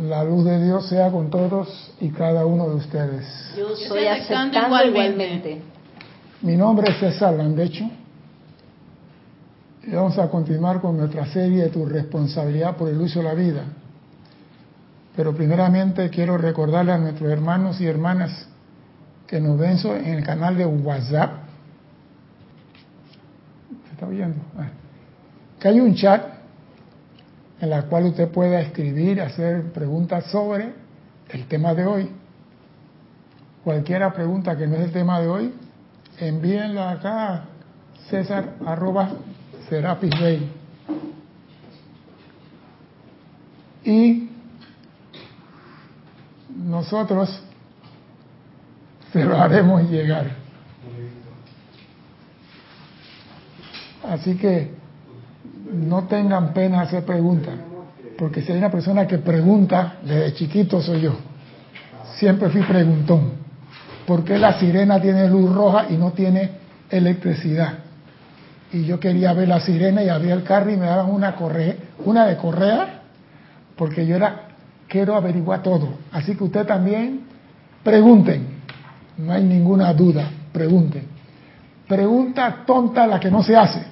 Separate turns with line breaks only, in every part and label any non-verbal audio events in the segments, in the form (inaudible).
La luz de Dios sea con todos y cada uno de ustedes.
Yo estoy aceptando, igualmente.
Mi nombre es César Landecho. Y vamos a continuar con nuestra serie de tu responsabilidad por el uso de la vida. Pero primeramente quiero recordarle a nuestros hermanos y hermanas que nos ven en el canal de WhatsApp. ¿Se está oyendo? Ah. Que hay un chat en la cual usted pueda escribir, hacer preguntas sobre el tema de hoy. Cualquiera pregunta que no es el tema de hoy, envíenla acá a César arroba Serapis Bay. Y nosotros se lo haremos llegar. Así que no tengan pena hacer preguntas, porque si hay una persona que pregunta, desde chiquito soy yo. Siempre fui preguntón. ¿Por qué la sirena tiene luz roja y no tiene electricidad? Y yo quería ver la sirena y abría el carro y me daban una, correa, una de correa, porque yo era, quiero averiguar todo. Así que usted también pregunten, no hay ninguna duda, pregunten. Pregunta tonta la que no se hace.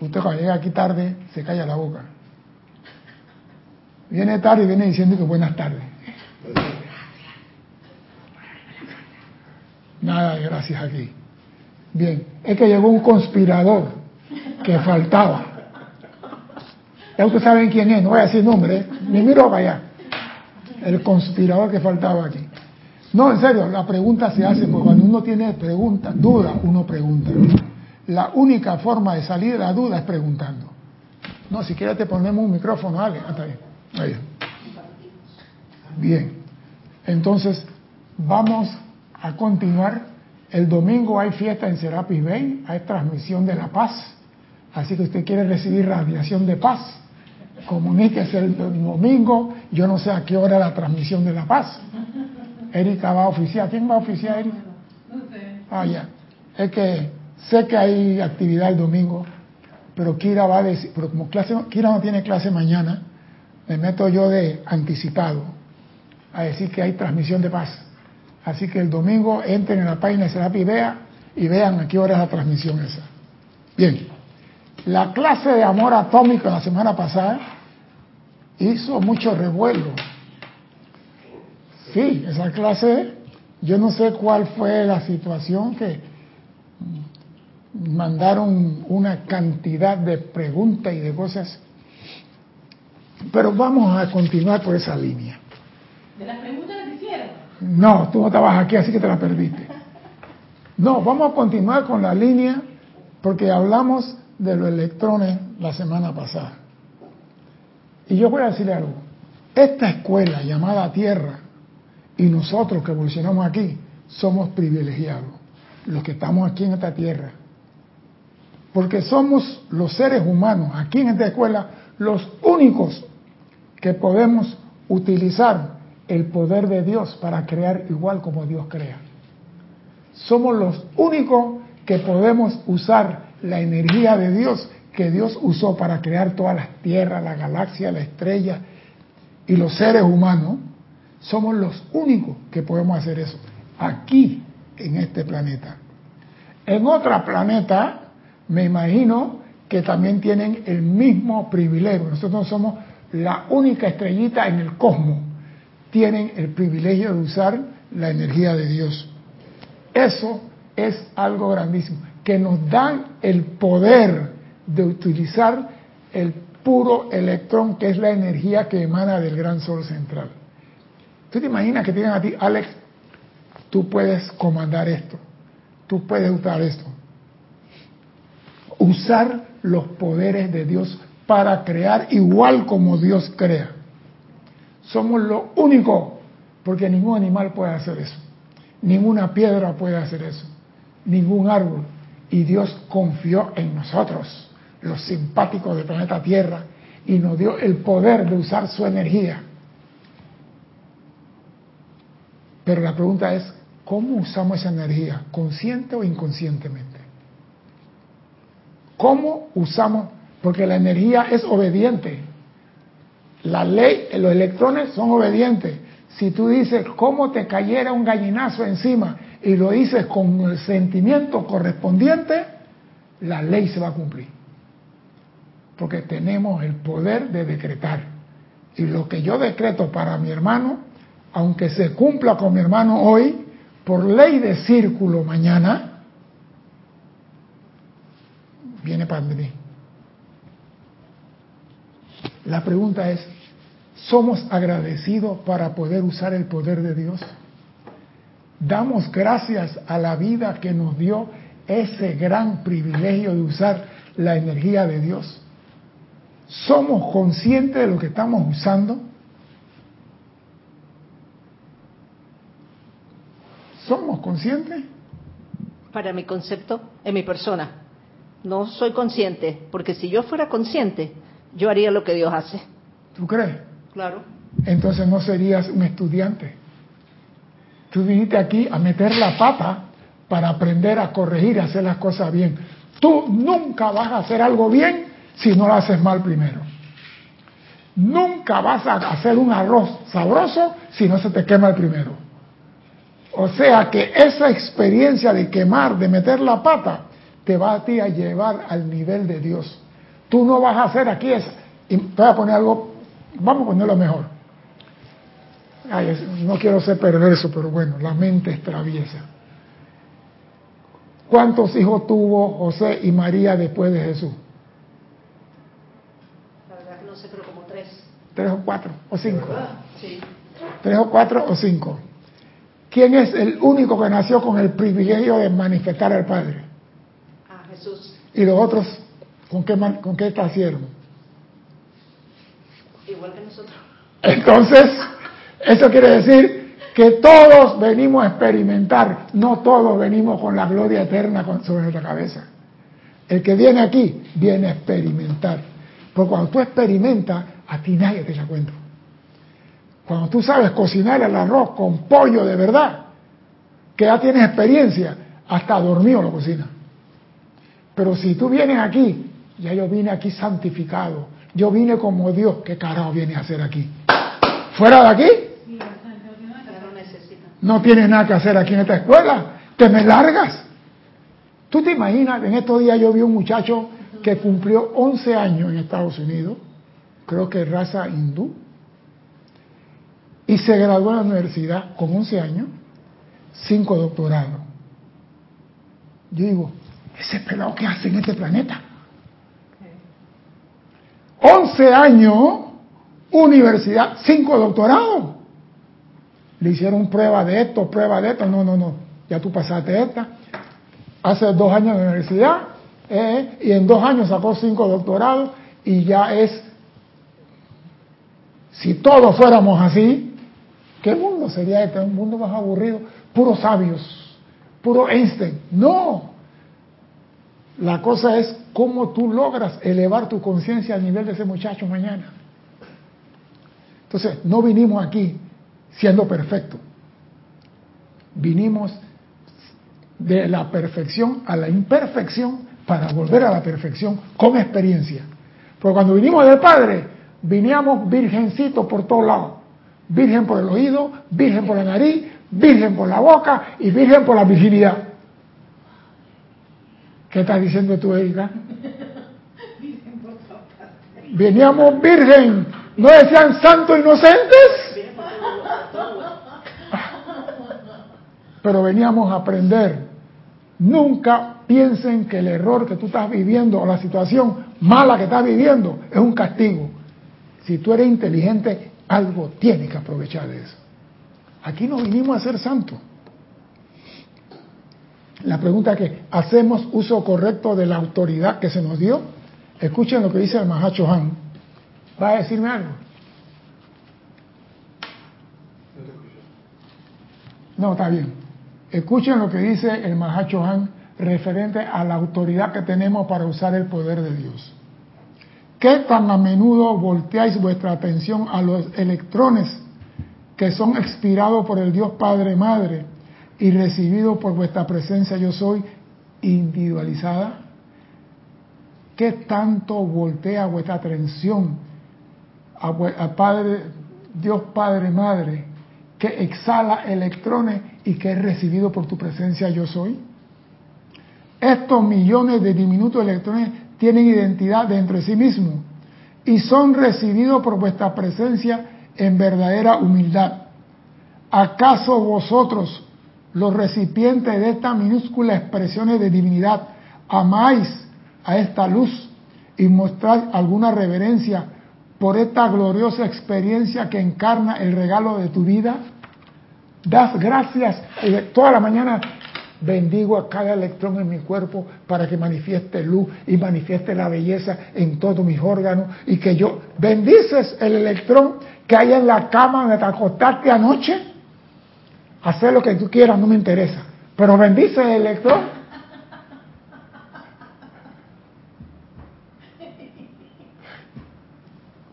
Usted cuando llega aquí tarde se calla la boca. Viene tarde y viene diciendo que buenas tardes. Nada de gracias aquí. Bien, es que llegó un conspirador que faltaba. Ya ustedes saben quién es, no voy a decir nombre, ¿eh? ni miro para allá. El conspirador que faltaba aquí. No, en serio, la pregunta se hace porque cuando uno tiene preguntas, duda, uno pregunta la única forma de salir de la duda es preguntando. No, si quieres te ponemos un micrófono, dale. Hasta ahí. ahí. Bien. Entonces, vamos a continuar. El domingo hay fiesta en Serapis Bay, hay transmisión de la paz. Así que usted quiere recibir radiación de paz. Comuníquese el domingo. Yo no sé a qué hora la transmisión de la paz. Erika va a oficiar. ¿Quién va a oficiar, Erika? No sé. Ah, ya. Es que Sé que hay actividad el domingo, pero Kira va a decir, pero como clase, Kira no tiene clase mañana, me meto yo de anticipado a decir que hay transmisión de paz. Así que el domingo entren en la página de Serapi y vean a qué hora es la transmisión esa. Bien, la clase de amor atómico la semana pasada hizo mucho revuelo. Sí, esa clase, yo no sé cuál fue la situación que mandaron una cantidad de preguntas y de cosas, pero vamos a continuar por esa línea.
¿De las preguntas que hicieron?
No, tú no estabas aquí, así que te la perdiste. No, vamos a continuar con la línea porque hablamos de los electrones la semana pasada. Y yo voy a decirle algo. Esta escuela llamada Tierra y nosotros que evolucionamos aquí somos privilegiados, los que estamos aquí en esta Tierra porque somos los seres humanos aquí en esta escuela los únicos que podemos utilizar el poder de Dios para crear igual como Dios crea. Somos los únicos que podemos usar la energía de Dios que Dios usó para crear todas las tierras, la galaxia, la estrella y los seres humanos. Somos los únicos que podemos hacer eso aquí en este planeta. En otro planeta me imagino que también tienen el mismo privilegio. Nosotros somos la única estrellita en el cosmos. Tienen el privilegio de usar la energía de Dios. Eso es algo grandísimo, que nos dan el poder de utilizar el puro electrón, que es la energía que emana del gran sol central. ¿Tú te imaginas que tienen a ti, Alex, tú puedes comandar esto, tú puedes usar esto? Usar los poderes de Dios para crear igual como Dios crea. Somos lo único, porque ningún animal puede hacer eso, ninguna piedra puede hacer eso, ningún árbol. Y Dios confió en nosotros, los simpáticos del planeta Tierra, y nos dio el poder de usar su energía. Pero la pregunta es, ¿cómo usamos esa energía? ¿Consciente o inconscientemente? ¿Cómo usamos? Porque la energía es obediente. La ley, los electrones son obedientes. Si tú dices, ¿cómo te cayera un gallinazo encima? Y lo dices con el sentimiento correspondiente, la ley se va a cumplir. Porque tenemos el poder de decretar. Y lo que yo decreto para mi hermano, aunque se cumpla con mi hermano hoy, por ley de círculo mañana, viene para. La pregunta es, ¿somos agradecidos para poder usar el poder de Dios? ¿Damos gracias a la vida que nos dio ese gran privilegio de usar la energía de Dios? ¿Somos conscientes de lo que estamos usando? ¿Somos conscientes?
Para mi concepto, en mi persona, no soy consciente, porque si yo fuera consciente, yo haría lo que Dios hace.
¿Tú crees?
Claro.
Entonces no serías un estudiante. Tú viniste aquí a meter la pata para aprender a corregir, a hacer las cosas bien. Tú nunca vas a hacer algo bien si no lo haces mal primero. Nunca vas a hacer un arroz sabroso si no se te quema el primero. O sea que esa experiencia de quemar, de meter la pata, te va a ti a llevar al nivel de Dios. Tú no vas a hacer aquí eso. Y te voy a poner algo, vamos a ponerlo mejor. no quiero ser perverso, pero bueno, la mente es traviesa. ¿Cuántos hijos tuvo José y María después de Jesús?
La verdad que no sé, pero como tres.
Tres o cuatro o cinco. Sí. Tres o cuatro o cinco. ¿Quién es el único que nació con el privilegio de manifestar al Padre?
Jesús.
¿Y los otros ¿Con qué, con qué nacieron?
Igual que nosotros.
Entonces, eso quiere decir que todos venimos a experimentar, no todos venimos con la gloria eterna sobre nuestra cabeza. El que viene aquí viene a experimentar. Porque cuando tú experimentas, a ti nadie te da cuenta. Cuando tú sabes cocinar el arroz con pollo de verdad, que ya tienes experiencia, hasta dormido lo cocina. Pero si tú vienes aquí ya yo vine aquí santificado. Yo vine como Dios. ¿Qué carajo viene a hacer aquí? ¿Fuera de aquí? No tienes nada que hacer aquí en esta escuela. Te me largas. ¿Tú te imaginas? En estos días yo vi un muchacho que cumplió 11 años en Estados Unidos, creo que raza hindú, y se graduó en la universidad con 11 años, cinco doctorados. Yo digo, ese pelado que hace en este planeta. 11 años, universidad, 5 doctorados. Le hicieron prueba de esto, prueba de esto. No, no, no. Ya tú pasaste esta. Hace dos años la universidad eh, y en dos años sacó cinco doctorados y ya es. Si todos fuéramos así, ¿qué mundo sería este? Un mundo más aburrido, puros sabios, puro Einstein. No. La cosa es cómo tú logras elevar tu conciencia al nivel de ese muchacho mañana. Entonces, no vinimos aquí siendo perfectos. Vinimos de la perfección a la imperfección para volver a la perfección con experiencia. Porque cuando vinimos del Padre, viníamos virgencitos por todos lados. Virgen por el oído, virgen por la nariz, virgen por la boca y virgen por la virginidad. ¿Qué estás diciendo tú, Erika? (laughs) Veníamos virgen, ¿no decían santos inocentes? (laughs) Pero veníamos a aprender. Nunca piensen que el error que tú estás viviendo o la situación mala que estás viviendo es un castigo. Si tú eres inteligente, algo tienes que aprovechar de eso. Aquí no vinimos a ser santos. La pregunta es que, ¿hacemos uso correcto de la autoridad que se nos dio? Escuchen lo que dice el Mahacho Han. ¿Va a decirme algo? No, está bien. Escuchen lo que dice el Mahacho Han referente a la autoridad que tenemos para usar el poder de Dios. ¿Qué tan a menudo volteáis vuestra atención a los electrones que son expirados por el Dios Padre Madre y recibido por vuestra presencia yo soy individualizada? ¿Qué tanto voltea vuestra atención a, Padre, Dios Padre, Madre, que exhala electrones y que es recibido por tu presencia yo soy? Estos millones de diminutos electrones tienen identidad dentro de sí mismos y son recibidos por vuestra presencia en verdadera humildad. ¿Acaso vosotros, los recipientes de estas minúsculas expresiones de divinidad, amáis a esta luz y mostráis alguna reverencia por esta gloriosa experiencia que encarna el regalo de tu vida? Das gracias toda la mañana Bendigo a cada electrón en mi cuerpo para que manifieste luz y manifieste la belleza en todos mis órganos y que yo bendices el electrón que hay en la cama donde te acostaste anoche. Hacer lo que tú quieras, no me interesa. Pero bendice el electrón.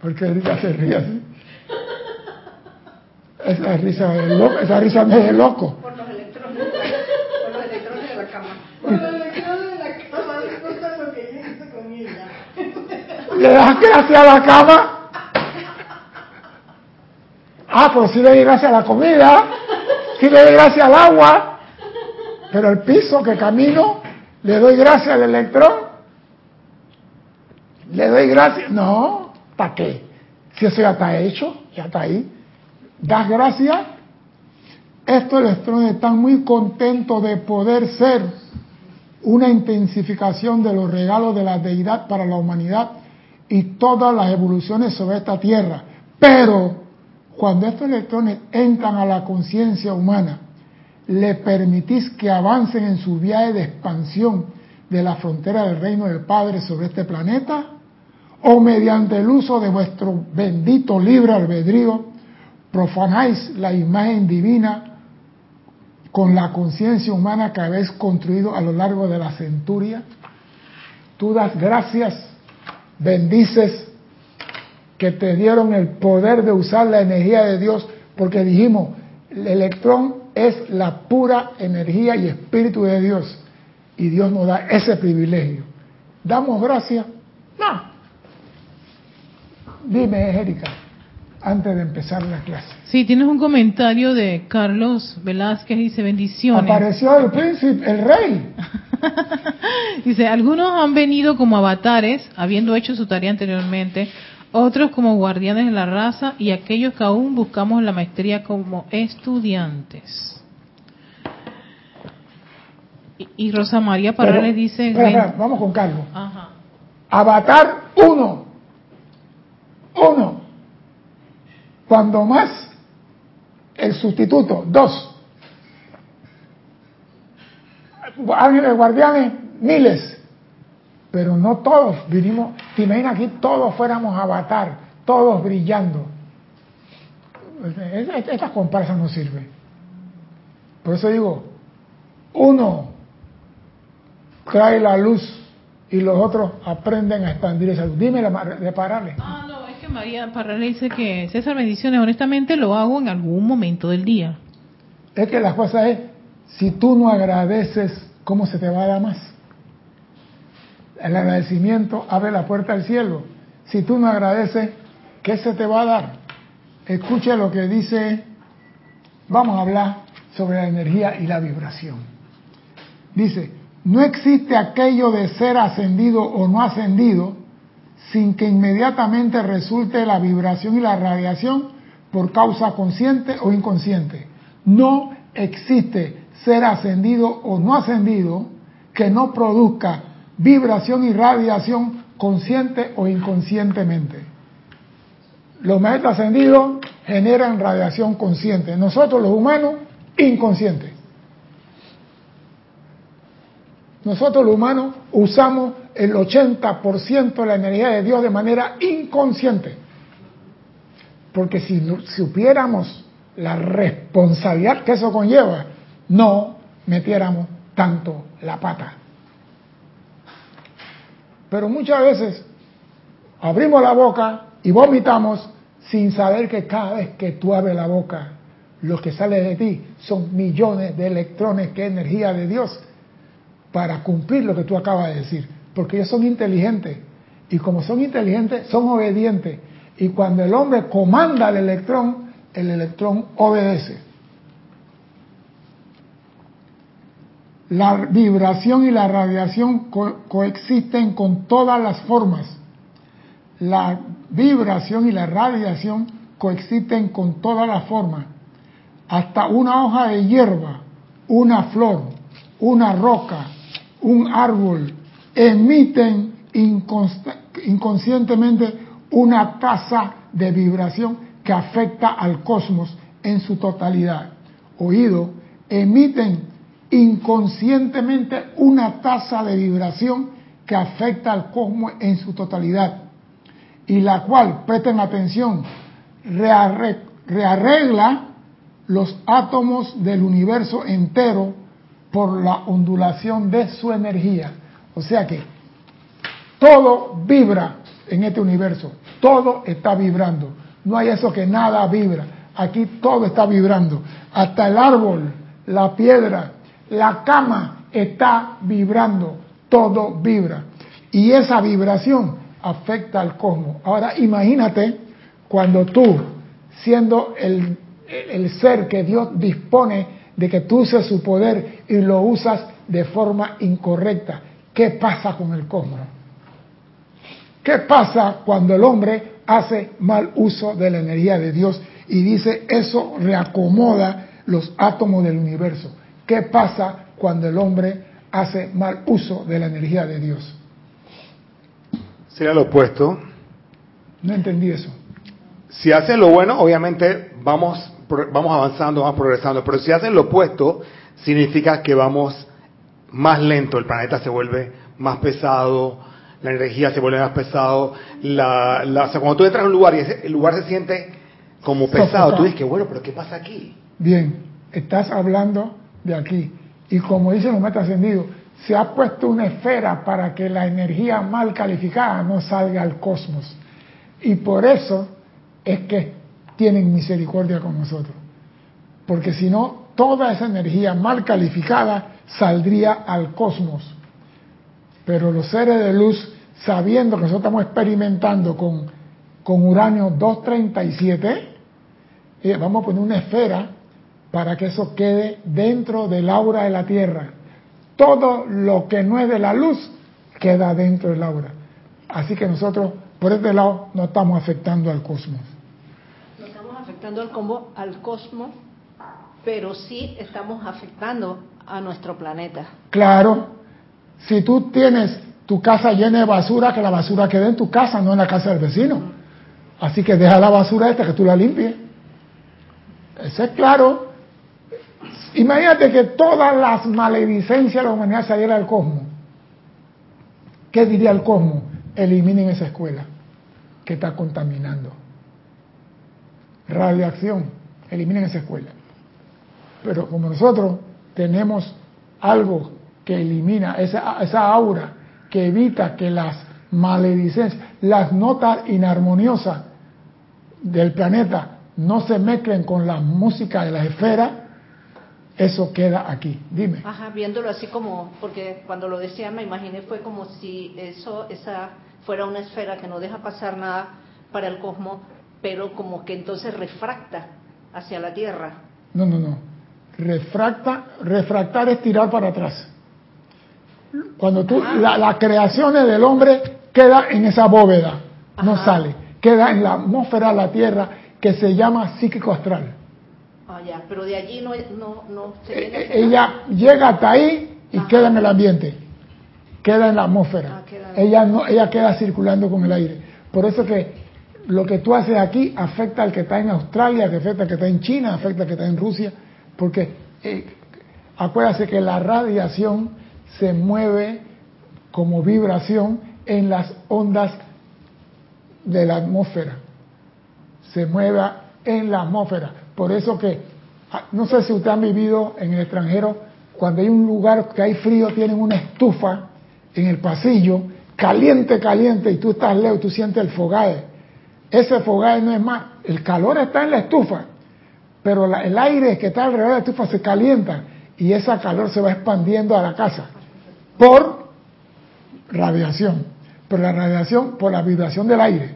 Porque risa se ríe así. Esa risa, esa risa me es de loco. ¿Le das gracias a la cama? Ah, pues sí le doy gracias a la comida, sí le doy gracias al agua, pero el piso que camino, le doy gracias al electrón. Le doy gracias. No, ¿para qué? Si eso ya está hecho, ya está ahí. Das gracias. Estos electrones están muy contentos de poder ser una intensificación de los regalos de la deidad para la humanidad y todas las evoluciones sobre esta tierra. Pero cuando estos electrones entran a la conciencia humana, le permitís que avancen en su viaje de expansión de la frontera del reino del Padre sobre este planeta, o mediante el uso de vuestro bendito libre albedrío, profanáis la imagen divina con la conciencia humana que habéis construido a lo largo de la centuria. Tú das gracias bendices que te dieron el poder de usar la energía de Dios, porque dijimos, el electrón es la pura energía y espíritu de Dios, y Dios nos da ese privilegio. ¿Damos gracias? No. Dime, Erika, antes de empezar la clase.
Sí, tienes un comentario de Carlos Velázquez, dice bendiciones.
Apareció el príncipe, el rey. (laughs)
Dice, algunos han venido como avatares, habiendo hecho su tarea anteriormente, otros como guardianes de la raza y aquellos que aún buscamos la maestría como estudiantes. Y, Rosa María Parales dice...
vamos con Carlos. Avatar uno. Uno. Cuando más, el sustituto. Dos. ángeles guardianes, miles, pero no todos vinimos, te imaginas aquí todos fuéramos avatar, todos brillando. Esta comparsa no sirve. Por eso digo, uno trae la luz y los otros aprenden a expandir esa luz. Dime de Parales.
Ah, no, es que María Parales dice que César Bendiciones, honestamente lo hago en algún momento del día.
Es que la cosa es, si tú no agradeces ¿cómo se te va a dar más? El agradecimiento abre la puerta al cielo. Si tú no agradeces, ¿qué se te va a dar? Escucha lo que dice, vamos a hablar sobre la energía y la vibración. Dice, no existe aquello de ser ascendido o no ascendido sin que inmediatamente resulte la vibración y la radiación por causa consciente o inconsciente. No existe ser ascendido o no ascendido que no produzca vibración y radiación consciente o inconscientemente. Los maestros ascendidos generan radiación consciente. Nosotros los humanos, inconscientes. Nosotros los humanos usamos el 80% de la energía de Dios de manera inconsciente. Porque si supiéramos la responsabilidad que eso conlleva, no metiéramos tanto la pata. Pero muchas veces abrimos la boca y vomitamos sin saber que cada vez que tú abres la boca, lo que sale de ti son millones de electrones, que energía de Dios, para cumplir lo que tú acabas de decir. Porque ellos son inteligentes. Y como son inteligentes, son obedientes. Y cuando el hombre comanda al electrón, el electrón obedece. La vibración y la radiación coexisten con todas las formas. La vibración y la radiación coexisten con todas las formas. Hasta una hoja de hierba, una flor, una roca, un árbol, emiten inconscientemente una tasa de vibración que afecta al cosmos en su totalidad. Oído, emiten inconscientemente una tasa de vibración que afecta al cosmos en su totalidad y la cual, presten atención, rearregla los átomos del universo entero por la ondulación de su energía. O sea que todo vibra en este universo, todo está vibrando. No hay eso que nada vibra. Aquí todo está vibrando. Hasta el árbol, la piedra, la cama está vibrando. Todo vibra. Y esa vibración afecta al cosmos. Ahora imagínate cuando tú, siendo el, el ser que Dios dispone de que tú uses su poder y lo usas de forma incorrecta, ¿qué pasa con el cosmos? ¿Qué pasa cuando el hombre hace mal uso de la energía de Dios y dice eso reacomoda los átomos del universo? ¿Qué pasa cuando el hombre hace mal uso de la energía de Dios?
Sería lo opuesto.
No entendí eso.
Si hacen lo bueno, obviamente vamos, vamos avanzando, vamos progresando, pero si hacen lo opuesto, significa que vamos más lento, el planeta se vuelve más pesado, la energía se vuelve más pesado, la, la, cuando tú entras a un lugar y el lugar se siente como pesado, tú dices que bueno, pero ¿qué pasa aquí?
Bien, estás hablando de aquí. Y como dicen los metas ascendidos, se ha puesto una esfera para que la energía mal calificada no salga al cosmos. Y por eso es que tienen misericordia con nosotros. Porque si no, toda esa energía mal calificada saldría al cosmos. Pero los seres de luz, sabiendo que nosotros estamos experimentando con, con uranio 237, eh, vamos a poner una esfera para que eso quede dentro del aura de la Tierra. Todo lo que no es de la luz queda dentro del aura. Así que nosotros, por este lado, no estamos afectando al cosmos.
No estamos afectando al, combo, al cosmos, pero sí estamos afectando a nuestro planeta.
Claro, si tú tienes tu casa llena de basura, que la basura quede en tu casa, no en la casa del vecino. Así que deja la basura esta que tú la limpies. Eso es claro. Imagínate que todas las maledicencias de la humanidad salieran al cosmos. ¿Qué diría el cosmos? Eliminen esa escuela que está contaminando. Radiación, eliminen esa escuela. Pero como nosotros tenemos algo que elimina esa, esa aura, que evita que las maledicencias, las notas inarmoniosas del planeta no se mezclen con la música de las esferas, eso queda aquí. Dime.
Ajá, viéndolo así como, porque cuando lo decía me imaginé fue como si eso, esa fuera una esfera que no deja pasar nada para el cosmos, pero como que entonces refracta hacia la Tierra.
No, no, no. Refracta, refractar es tirar para atrás. Cuando tú, la, la creación del hombre queda en esa bóveda, no sale, queda en la atmósfera de la Tierra que se llama psíquico astral.
Ah, ya, pero de allí no, no, no se
eh, viene eh, Ella llega hasta ahí y queda en el ambiente, queda en la atmósfera. Ah, ella, no, ella queda circulando con el aire. Por eso que lo que tú haces aquí afecta al que está en Australia, que afecta al que está en China, afecta al que está en Rusia, porque eh, acuérdate que la radiación se mueve como vibración en las ondas de la atmósfera. Se mueve en la atmósfera. Por eso que, ah, no sé si ustedes han vivido en el extranjero, cuando hay un lugar que hay frío, tienen una estufa en el pasillo, caliente, caliente, y tú estás lejos, tú sientes el fogaje. Ese fogaje no es más, el calor está en la estufa, pero el aire que está alrededor de la estufa se calienta y ese calor se va expandiendo a la casa por radiación, pero la radiación por la vibración del aire.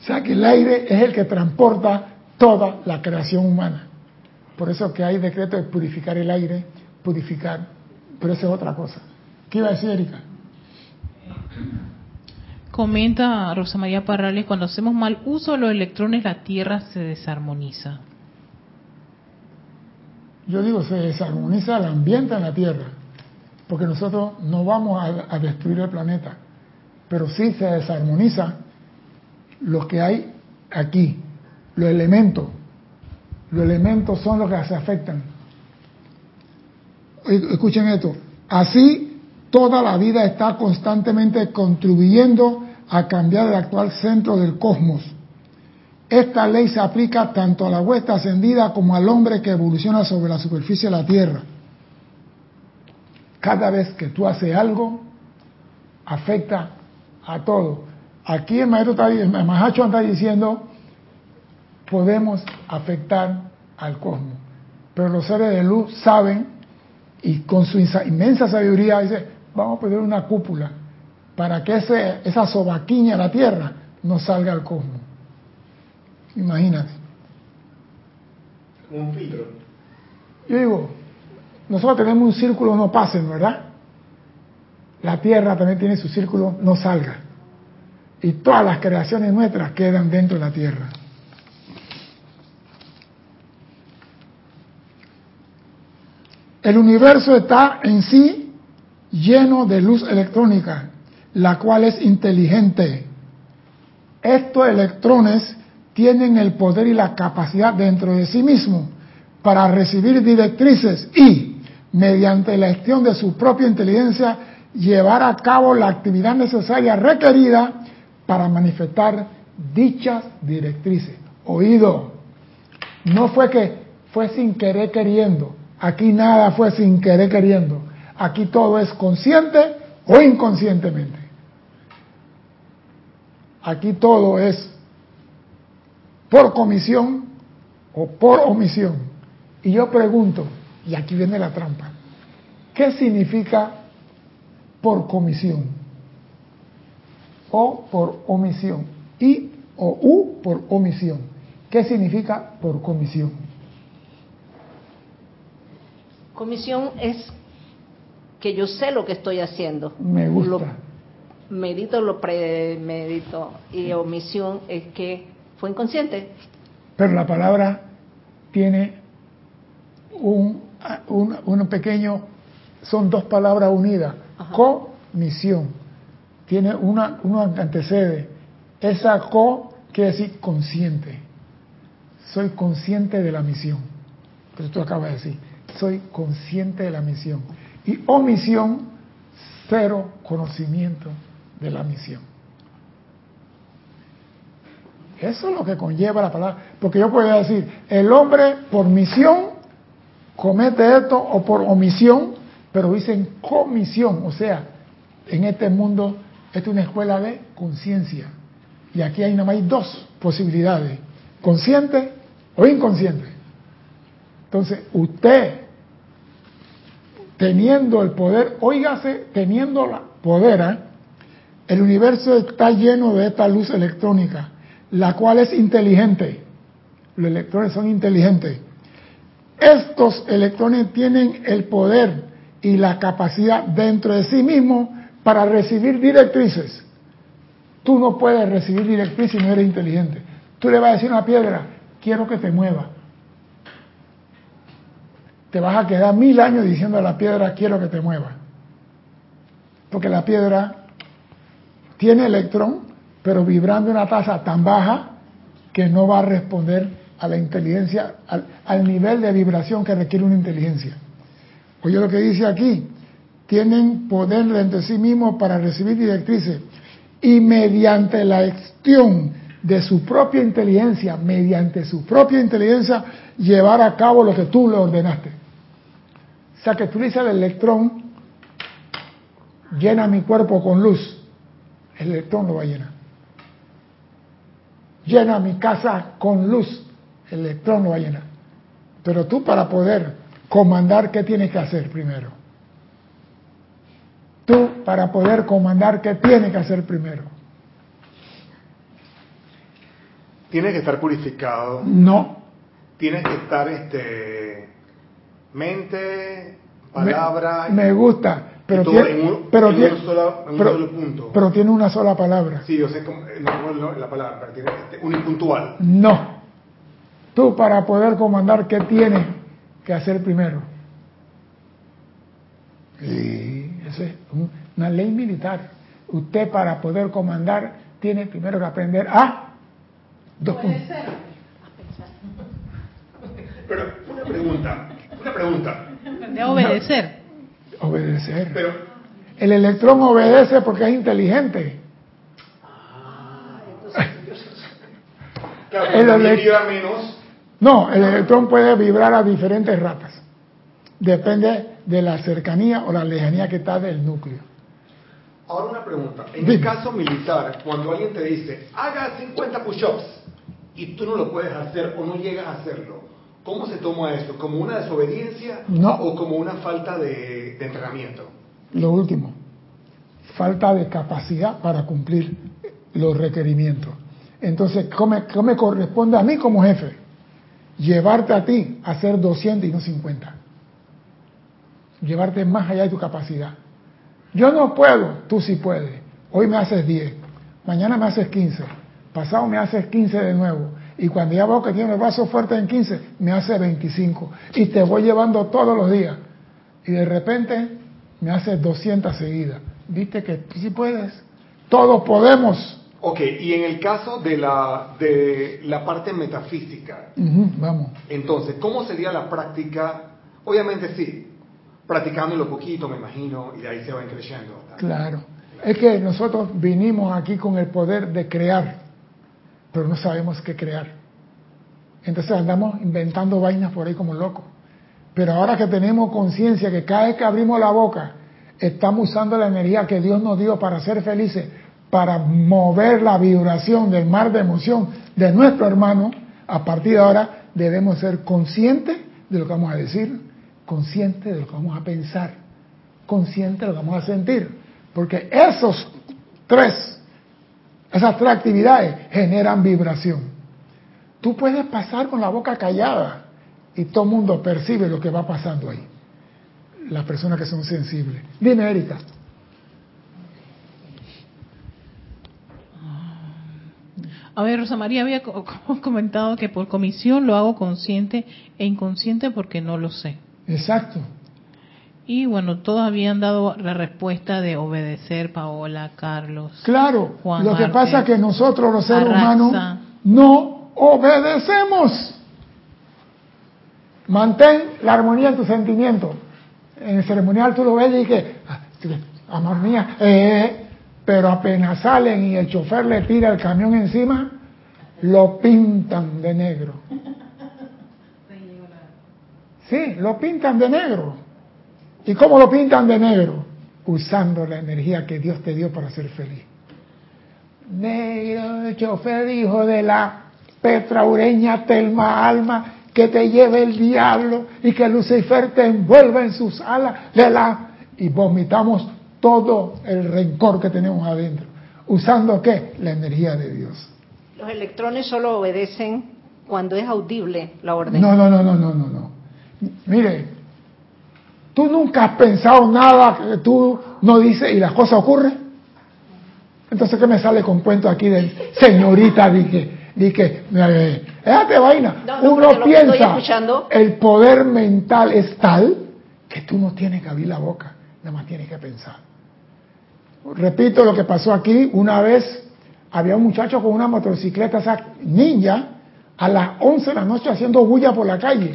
O sea que el aire es el que transporta toda la creación humana. Por eso que hay decreto de purificar el aire, purificar, pero eso es otra cosa. ¿Qué iba a decir Erika?
Comenta Rosa María Parrales, cuando hacemos mal uso de los electrones, la Tierra se desarmoniza.
Yo digo, se desarmoniza el ambiente en la Tierra, porque nosotros no vamos a, a destruir el planeta, pero sí se desarmoniza lo que hay aquí, los elementos. Los elementos son los que se afectan. Escuchen esto. Así, toda la vida está constantemente contribuyendo a cambiar el actual centro del cosmos. Esta ley se aplica tanto a la huesta ascendida como al hombre que evoluciona sobre la superficie de la Tierra. Cada vez que tú haces algo, afecta a todo. Aquí el maestro está, el Mahacho está diciendo, podemos afectar al cosmos. Pero los seres de luz saben y con su inmensa sabiduría dice, vamos a poner una cúpula para que ese, esa sobaquiña la Tierra no salga al cosmos. Imagínate.
Un filtro.
Yo digo, nosotros tenemos un círculo no pasen, ¿verdad? La Tierra también tiene su círculo no salga. Y todas las creaciones nuestras quedan dentro de la Tierra. El universo está en sí lleno de luz electrónica, la cual es inteligente. Estos electrones tienen el poder y la capacidad dentro de sí mismos para recibir directrices y, mediante la gestión de su propia inteligencia, llevar a cabo la actividad necesaria requerida para manifestar dichas directrices. Oído, no fue que fue sin querer queriendo, Aquí nada fue sin querer queriendo. Aquí todo es consciente o inconscientemente. Aquí todo es por comisión o por omisión. Y yo pregunto, y aquí viene la trampa, ¿qué significa por comisión? O por omisión. Y o U por omisión. ¿Qué significa por comisión?
Comisión es que yo sé lo que estoy haciendo.
Me gusta.
Lo medito, lo premedito. Y omisión es que fue inconsciente.
Pero la palabra tiene un, un, pequeño, son dos palabras unidas. Comisión. Tiene una, uno antecede. Esa co quiere decir consciente. Soy consciente de la misión. Que tú acabas de decir soy consciente de la misión. Y omisión, cero conocimiento de la misión. Eso es lo que conlleva la palabra. Porque yo puedo decir, el hombre por misión comete esto o por omisión, pero dicen comisión. O sea, en este mundo, esta es una escuela de conciencia. Y aquí hay nada más dos posibilidades, consciente o inconsciente. Entonces, usted teniendo el poder, óigase, teniendo el poder, ¿eh? el universo está lleno de esta luz electrónica, la cual es inteligente. Los electrones son inteligentes. Estos electrones tienen el poder y la capacidad dentro de sí mismos para recibir directrices. Tú no puedes recibir directrices si no eres inteligente. Tú le vas a decir a una piedra, quiero que te mueva te vas a quedar mil años diciendo a la piedra, quiero que te mueva. Porque la piedra tiene electrón, pero vibrando una tasa tan baja que no va a responder a la inteligencia, al, nivel de vibración que requiere una inteligencia. Oye lo que dice aquí, tienen poder dentro de sí mismos para recibir directrices y mediante la acción de su propia inteligencia, mediante su propia inteligencia, llevar a cabo lo que tú le ordenaste. O sea que electrón, llena mi cuerpo con luz, el electrón lo va a llenar. Llena mi casa con luz, el electrón lo va a llenar. Pero tú para poder comandar, ¿qué tienes que hacer primero? Tú para poder comandar, ¿qué tienes que hacer primero?
Tienes que estar purificado.
No.
Tienes que estar, este, mente, palabra.
Me, me gusta, pero tiene,
en un,
pero
en
tiene,
un
pero-
solo punto.
pero tiene una sola palabra.
sí, yo sé cómo, eh, no, no, la palabra, pero tiene este, unipuntual.
No. Tú para poder comandar, ¿qué tienes que hacer primero? Sí, esa es un- una ley militar. Usted para poder comandar tiene primero que aprender a dos puntos.
Pero una pregunta, una pregunta.
De obedecer.
Obedecer.
Pero,
El electrón obedece porque es inteligente.
claro,
El
también
elec-
vibra menos.
No, el electrón puede vibrar a diferentes ratas. Depende de la cercanía o la lejanía que está del núcleo.
Ahora una pregunta. En el caso militar, cuando alguien te dice, haga 50 push-ups y tú no lo puedes hacer o no llegas a hacerlo, ¿cómo se toma eso? ¿Como una desobediencia
No.
o como una falta de, de entrenamiento?
Lo último, falta de capacidad para cumplir los requerimientos. Entonces, ¿qué me, qué me corresponde a mí como jefe? Llevarte a ti a hacer 200 y no 50. Llevarte más allá de tu capacidad. Yo no puedo, tú sí puedes. Hoy me haces 10, mañana me haces 15, pasado me haces 15 de nuevo. Y cuando ya veo que tienes el brazo fuerte en 15, me hace 25. Y te voy llevando todos los días. Y de repente me haces 200 seguidas. ¿Viste que sí puedes? Todos podemos.
Ok, y en el caso de la, de la parte metafísica,
vamos.
entonces, ¿cómo sería la práctica? Obviamente sí, practicándolo poquito, me imagino, y de ahí se va creciendo.
Claro. Es que nosotros vinimos aquí con el poder de crear, pero no sabemos qué crear. Entonces andamos inventando vainas por ahí como locos. Pero ahora que tenemos conciencia que cada vez que abrimos la boca, estamos usando la energía que Dios nos dio para ser felices, para mover la vibración del mar de emoción de nuestro hermano, a partir de ahora debemos ser conscientes de lo que vamos a decir, conscientes de lo que vamos a pensar, conscientes de lo que vamos a sentir. Porque esos tres, esas tres actividades generan vibración. Tú puedes pasar con la boca callada y todo el mundo percibe lo que va pasando ahí. Las personas que son sensibles. Dime, Erika.
A ver, Rosa María había co- co- (laughs) comentado que por comisión lo hago consciente e inconsciente porque no lo sé.
Exacto.
Y bueno, todos habían dado la respuesta de obedecer, Paola, Carlos.
Claro.
Juan
lo que pasa es que nosotros los seres
Arraxa.
humanos no obedecemos. Mantén la armonía en tu sentimiento. En el ceremonial tú lo ves y que, ah, armonía, eh, pero apenas salen y el chofer le tira el camión encima, lo pintan de negro. Sí, lo pintan de negro. ¿Y cómo lo pintan de negro? Usando la energía que Dios te dio para ser feliz. Negro, chofer, hijo de la petraureña Telma Alma, que te lleve el diablo y que Lucifer te envuelva en sus alas de la... Y vomitamos todo el rencor que tenemos adentro. ¿Usando qué? La energía de Dios.
Los electrones solo obedecen cuando es audible la orden.
No, no, no, no, no, no, no. Mire, tú nunca has pensado nada que tú no dices y las cosas ocurren. Entonces, ¿qué me sale con cuento aquí de señorita? Di que, di que, eh, déjate vaina.
No, no,
Uno piensa, el poder mental es tal que tú no tienes que abrir la boca, nada más tienes que pensar. Repito lo que pasó aquí, una vez había un muchacho con una motocicleta, esa ninja, a las 11 de la noche haciendo bulla por la calle.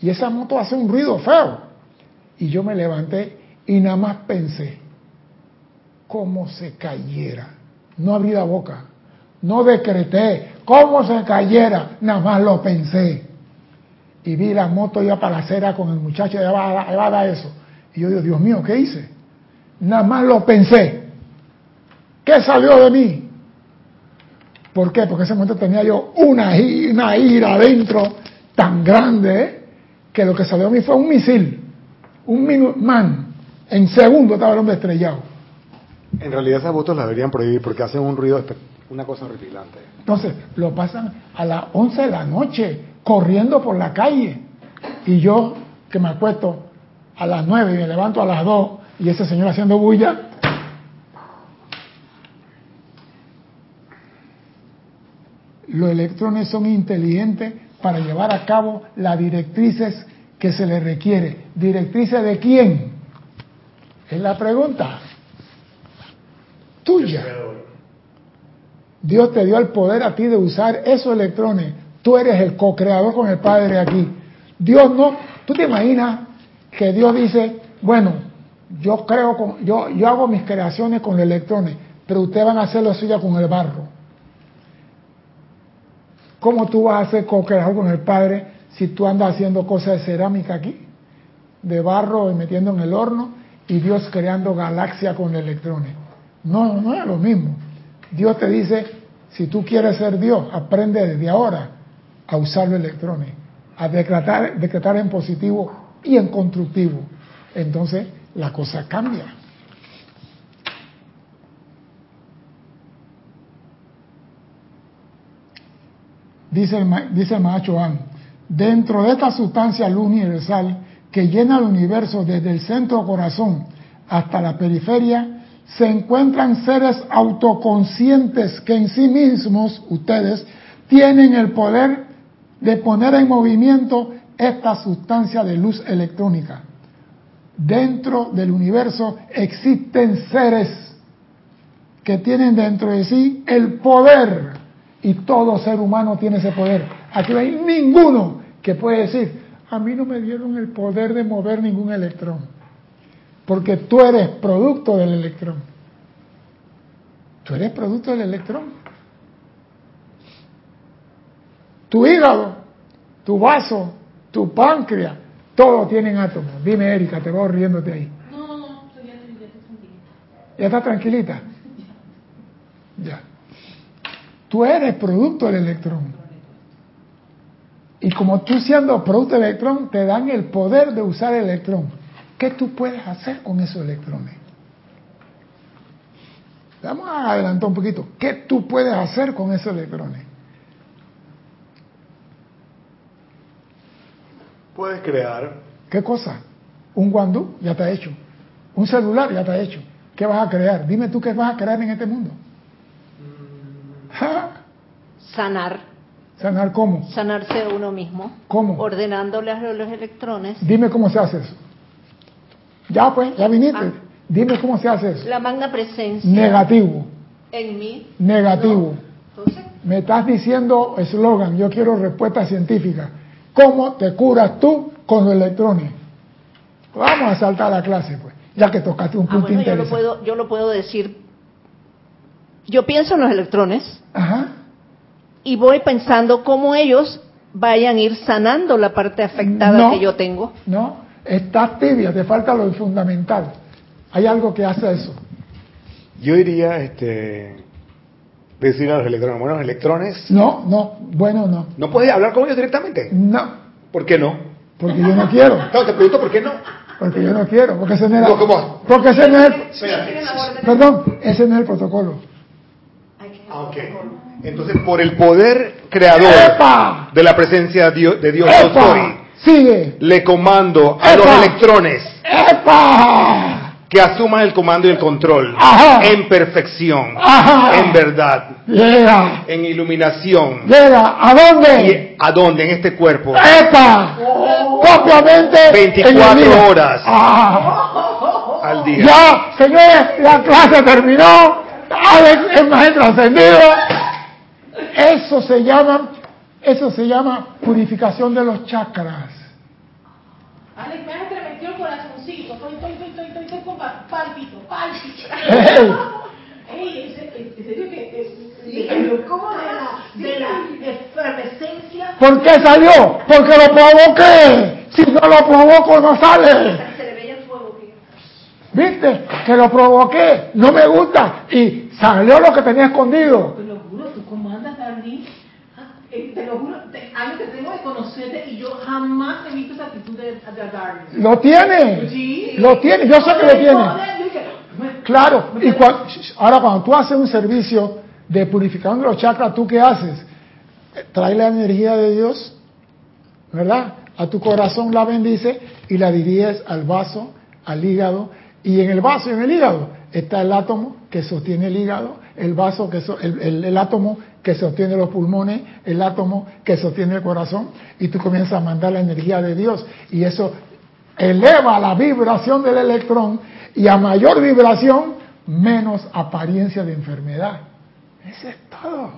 Y esa moto hace un ruido feo. Y yo me levanté y nada más pensé, cómo se cayera. No abrí la boca, no decreté, cómo se cayera, nada más lo pensé. Y vi la moto ya para la acera con el muchacho de Evada, eso. Y yo digo, Dios mío, ¿qué hice? Nada más lo pensé. ¿Qué salió de mí? ¿Por qué? Porque en ese momento tenía yo una, una ira adentro tan grande ¿eh? Que lo que salió de mí fue un misil, un Minuteman. En segundo estaba el hombre estrellado.
En realidad esas motos las deberían prohibir porque hacen un ruido Una cosa horripilante.
Entonces, lo pasan a las 11 de la noche, corriendo por la calle. Y yo, que me acuesto a las 9 y me levanto a las 2, y ese señor haciendo bulla. Los electrones son inteligentes para llevar a cabo las directrices que se les requiere. ¿Directrices de quién? Es la pregunta. Tuya. Dios te dio el poder a ti de usar esos electrones. Tú eres el co-creador con el Padre aquí. Dios no. ¿Tú te imaginas que Dios dice, bueno, yo creo con, yo, yo hago mis creaciones con electrones, pero ustedes van a hacer lo suyo con el barro? ¿Cómo tú vas a hacer co-creador con el Padre si tú andas haciendo cosas de cerámica aquí? De barro y metiendo en el horno y Dios creando galaxia con electrones. No, no es lo mismo. Dios te dice, si tú quieres ser Dios, aprende desde ahora a usar los electrones, a decretar, decretar en positivo y en constructivo. Entonces la cosa cambia. Dice el, dice el dentro de esta sustancia luz universal que llena el universo desde el centro corazón hasta la periferia, se encuentran seres autoconscientes que en sí mismos, ustedes, tienen el poder de poner en movimiento esta sustancia de luz electrónica. Dentro del universo existen seres que tienen dentro de sí el poder y todo ser humano tiene ese poder. Aquí no hay ninguno que puede decir, a mí no me dieron el poder de mover ningún electrón porque tú eres producto del electrón. Tú eres producto del electrón. Tu hígado, tu vaso, tu páncreas, todos tienen átomos. Dime, Erika, te voy riéndote ahí.
No, no, no, ya, estoy, tranquilita.
¿Ya estás tranquilita? (laughs) Ya. Tú eres producto del electrón. Y como tú siendo producto del electrón, te dan el poder de usar el electrón. ¿Qué tú puedes hacer con esos electrones? Vamos a adelantar un poquito. ¿Qué tú puedes hacer con esos electrones?
Puedes crear.
¿Qué cosa? Un guandú ya está hecho. Un celular ya está hecho. ¿Qué vas a crear? Dime tú qué vas a crear en este mundo.
Sanar.
¿Sanar cómo?
Sanarse a uno mismo.
¿Cómo?
Ordenándole a los electrones.
Dime cómo se hace eso. Ya pues, ya viniste.
Ah.
Dime cómo se hace eso.
La magna presencia.
Negativo.
En mí.
Negativo.
¿No? Entonces,
Me estás diciendo eslogan, yo quiero respuesta científica. ¿Cómo te curas tú con los electrones? Vamos a saltar a la clase, pues, ya que tocaste un
ah,
punto
bueno, yo lo,
interesante.
puedo, yo lo puedo decir. Yo pienso en los electrones
Ajá.
Y voy pensando cómo ellos vayan a ir sanando la parte afectada
No.
que yo tengo.
No, estás tibia, te falta lo fundamental. Hay algo que hace eso.
Yo iría, este, decir a los electrones, bueno, los electrones,
No, no, bueno, no.
¿no puedes hablar con ellos directamente?
No,
¿Por qué no?
porque yo no quiero.
No, te pregunto por qué no.
Porque yo no quiero, porque ese no es,
No, ¿cómo?
porque ese no es, perdón, ese no es el protocolo.
Ah, ok. Entonces, por el poder creador
¡Epa!
de la presencia de Dios, soy,
¡Epa! Sigue.
le comando a
¡Epa!
los electrones que asuman el comando y el control
Ajá.
en perfección,
Ajá.
en verdad, en iluminación.
llega, ¿a dónde?
¿Y a dónde? En este cuerpo.
¡Epa! Propiamente.
24
en el día.
horas.
Ah.
Al día.
Ya, señores, la clase terminó. Alex es maestro ascendido. Eso se llama, eso se llama purificación de los chakras.
Alex, me has estremecido el corazoncito. Estoy, estoy, estoy, estoy, estoy, con pa- pálpito, pálpito.
Ey.
Ey, ¿en se- en serio que
¿cómo de la, de la efervescencia
¿Por qué salió? Porque lo provoqué. Si no lo provoco, no sale.
se le veía el fuego? que-
¿Viste? Que lo provoqué. No me gusta. Y salió lo que tenía escondido.
Te lo juro, tú comandas Darlene. Ah, eh, Te lo juro, te- años que tengo de conocerte y yo jamás he visto esa actitud de, de Darlene.
Lo tiene.
Sí.
Lo tiene. Yo sé que lo tiene. Claro, y ahora cuando tú haces un servicio de purificando los chakras, ¿tú qué haces? Trae la energía de Dios, ¿verdad? A tu corazón la bendice y la diriges al vaso, al hígado, y en el vaso y en el hígado está el átomo que sostiene el hígado, el vaso que el, el, átomo que sostiene los pulmones, el átomo que sostiene el corazón, y tú comienzas a mandar la energía de Dios, y eso eleva la vibración del electrón, y a mayor vibración, menos apariencia de enfermedad. Eso es todo.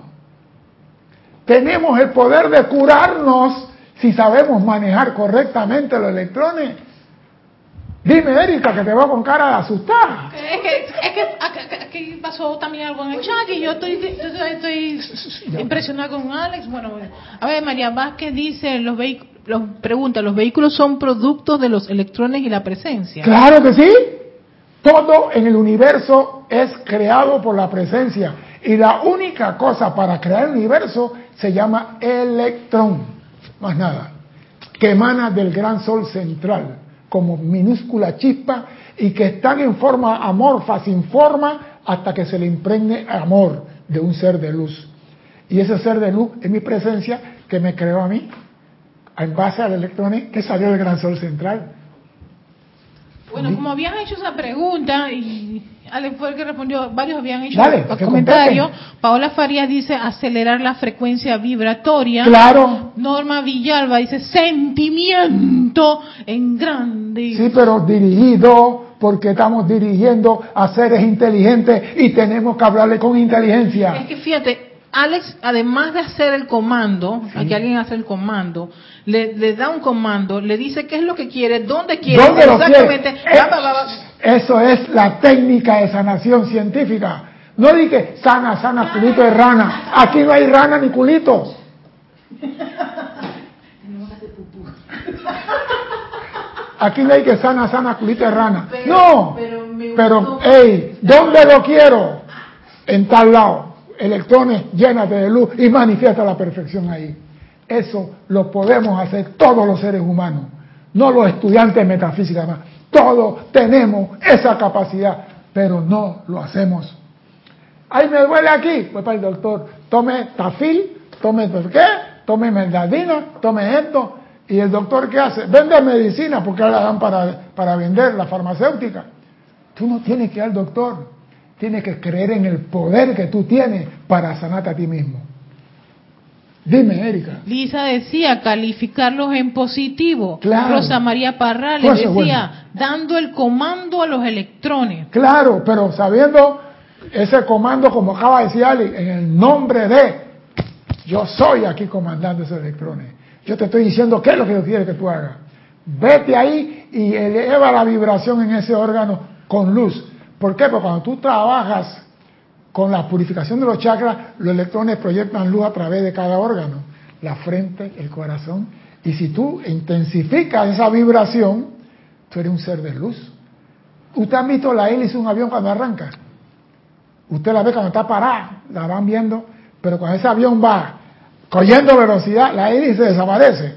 Tenemos el poder de curarnos si sabemos manejar correctamente los electrones. Dime, Erika, que te veo con cara de asustada.
Es que, es que aquí pasó también algo en el chat y yo estoy, estoy, impresionada con Alex. Bueno, a ver, María Vázquez dice, los los, pregunta, ¿los vehículos son productos de los electrones y la presencia?
Claro que sí. Todo en el universo es creado por la presencia. Y la única cosa para crear el universo se llama electrón. Más nada. Que emana del gran sol central como minúscula chispa y que están en forma amorfa, sin forma, hasta que se le impregne amor de un ser de luz. Y ese ser de luz es mi presencia que me creó a mí, en base al electrón que salió del gran sol central.
Bueno, como habían hecho esa pregunta y Alex fue el que respondió, varios habían hecho los comentarios. Paola Farías dice acelerar la frecuencia vibratoria.
Claro.
Norma Villalba dice sentimiento en grande.
Sí, pero dirigido porque estamos dirigiendo a seres inteligentes y tenemos que hablarle con inteligencia.
Es que fíjate, Alex, además de hacer el comando, aquí alguien hace el comando, le, da un comando, le dice qué es lo que quiere, dónde quiere,
exactamente. Eso es la técnica de sanación científica. No dije sana, sana, culito de rana. Aquí no hay rana ni culito. Aquí no hay que sana, sana, culito de rana. no, pero, hey, ¿dónde lo quiero? En tal lado. Electrones, llénate de luz y manifiesta la perfección ahí. Eso lo podemos hacer todos los seres humanos, no los estudiantes de metafísica más. Todos tenemos esa capacidad, pero no lo hacemos. Ay, me duele aquí. Pues para el doctor, tome tafil, tome qué, tome mendadina, tome esto. ¿Y el doctor qué hace? Vende medicina porque la dan para, para vender, la farmacéutica. Tú no tienes que ir al doctor, tienes que creer en el poder que tú tienes para sanarte a ti mismo. Dime, Erika.
Lisa decía calificarlos en positivo. Rosa María Parral le decía dando el comando a los electrones.
Claro, pero sabiendo ese comando, como acaba de decir Ali, en el nombre de yo soy aquí comandando esos electrones. Yo te estoy diciendo qué es lo que yo quiero que tú hagas. Vete ahí y eleva la vibración en ese órgano con luz. ¿Por qué? Porque cuando tú trabajas con la purificación de los chakras, los electrones proyectan luz a través de cada órgano, la frente, el corazón. Y si tú intensificas esa vibración, tú eres un ser de luz. ¿Usted ha visto la hélice de un avión cuando arranca? Usted la ve cuando está parada, la van viendo, pero cuando ese avión va cogiendo velocidad, la hélice desaparece.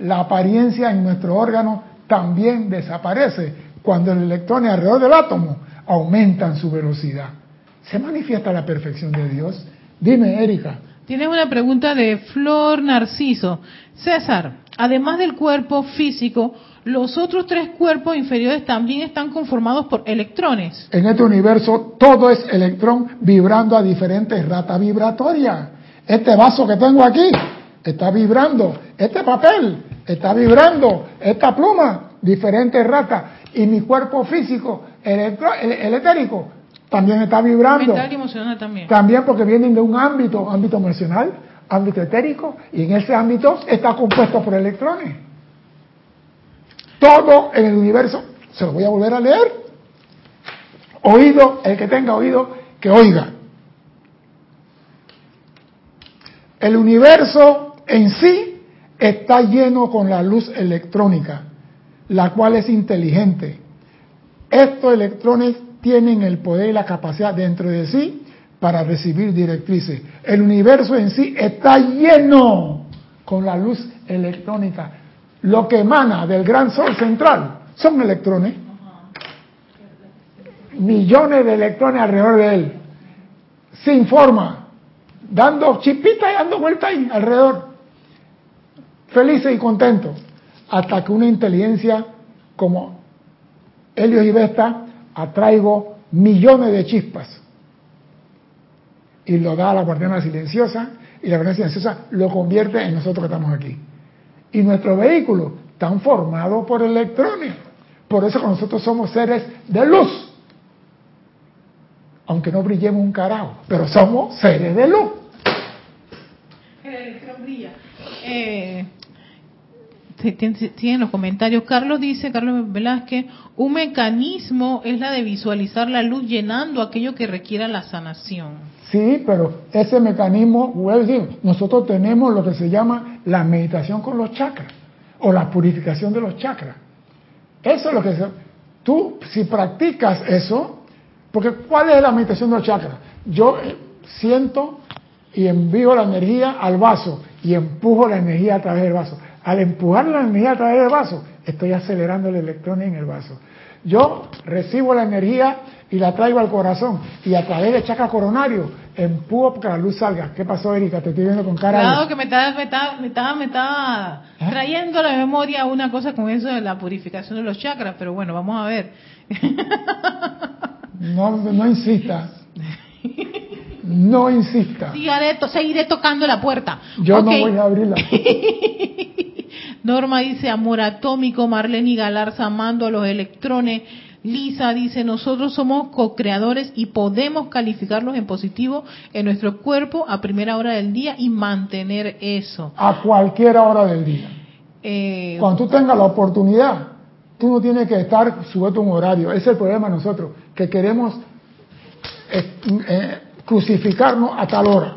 La apariencia en nuestro órgano también desaparece cuando el electrón alrededor del átomo aumentan su velocidad se manifiesta la perfección de Dios. Dime, Erika.
Tienes una pregunta de Flor Narciso. César, además del cuerpo físico, los otros tres cuerpos inferiores también están conformados por electrones.
En este universo todo es electrón vibrando a diferentes ratas vibratorias. Este vaso que tengo aquí está vibrando, este papel está vibrando, esta pluma, diferentes ratas. Y mi cuerpo físico, el, el etérico, también está vibrando.
Mental y emocional también.
También porque vienen de un ámbito, ámbito emocional, ámbito etérico, y en ese ámbito está compuesto por electrones. Todo en el universo, se lo voy a volver a leer. Oído, el que tenga oído, que oiga. El universo en sí está lleno con la luz electrónica, la cual es inteligente. Estos electrones tienen el poder y la capacidad dentro de sí para recibir directrices. El universo en sí está lleno con la luz electrónica. Lo que emana del gran sol central son electrones. Millones de electrones alrededor de él. Sin forma, dando chispitas y dando vueltas ahí alrededor, felices y contentos, hasta que una inteligencia como Helios y Vesta atraigo millones de chispas y lo da a la guardiana silenciosa y la guardiana silenciosa lo convierte en nosotros que estamos aquí. Y nuestros vehículos están formados por electrones. Por eso nosotros somos seres de luz. Aunque no brillemos un carajo, pero somos seres de luz.
El electrón brilla. Eh, tienen los comentarios. Carlos dice, Carlos Velázquez, un mecanismo es la de visualizar la luz llenando aquello que requiera la sanación.
Sí, pero ese mecanismo, nosotros tenemos lo que se llama la meditación con los chakras o la purificación de los chakras. Eso es lo que se, tú si practicas eso, porque ¿cuál es la meditación de los chakras? Yo eh, siento y envío la energía al vaso y empujo la energía a través del vaso. Al empujar la energía a través del vaso, estoy acelerando el electrón en el vaso. Yo recibo la energía y la traigo al corazón y a través del chakra coronario empujo para que la luz salga. ¿Qué pasó, Erika? Te estoy viendo con cara
Claro, que me estaba, me estaba, me estaba, me estaba ¿Eh? trayendo a la memoria una cosa con eso de la purificación de los chakras, pero bueno, vamos a ver.
no, no insista. (laughs) No insista.
Sigaré, seguiré tocando la puerta.
Yo no voy a abrirla. (laughs)
Norma dice amor atómico, Marlene Galarza amando a los electrones. Lisa dice, nosotros somos co-creadores y podemos calificarlos en positivo en nuestro cuerpo a primera hora del día y mantener eso.
A cualquier hora del día. Eh, Cuando tú tengas la oportunidad, tú no tienes que estar sujeto a un horario. Ese es el problema de nosotros, que queremos eh, eh, crucificarnos a tal hora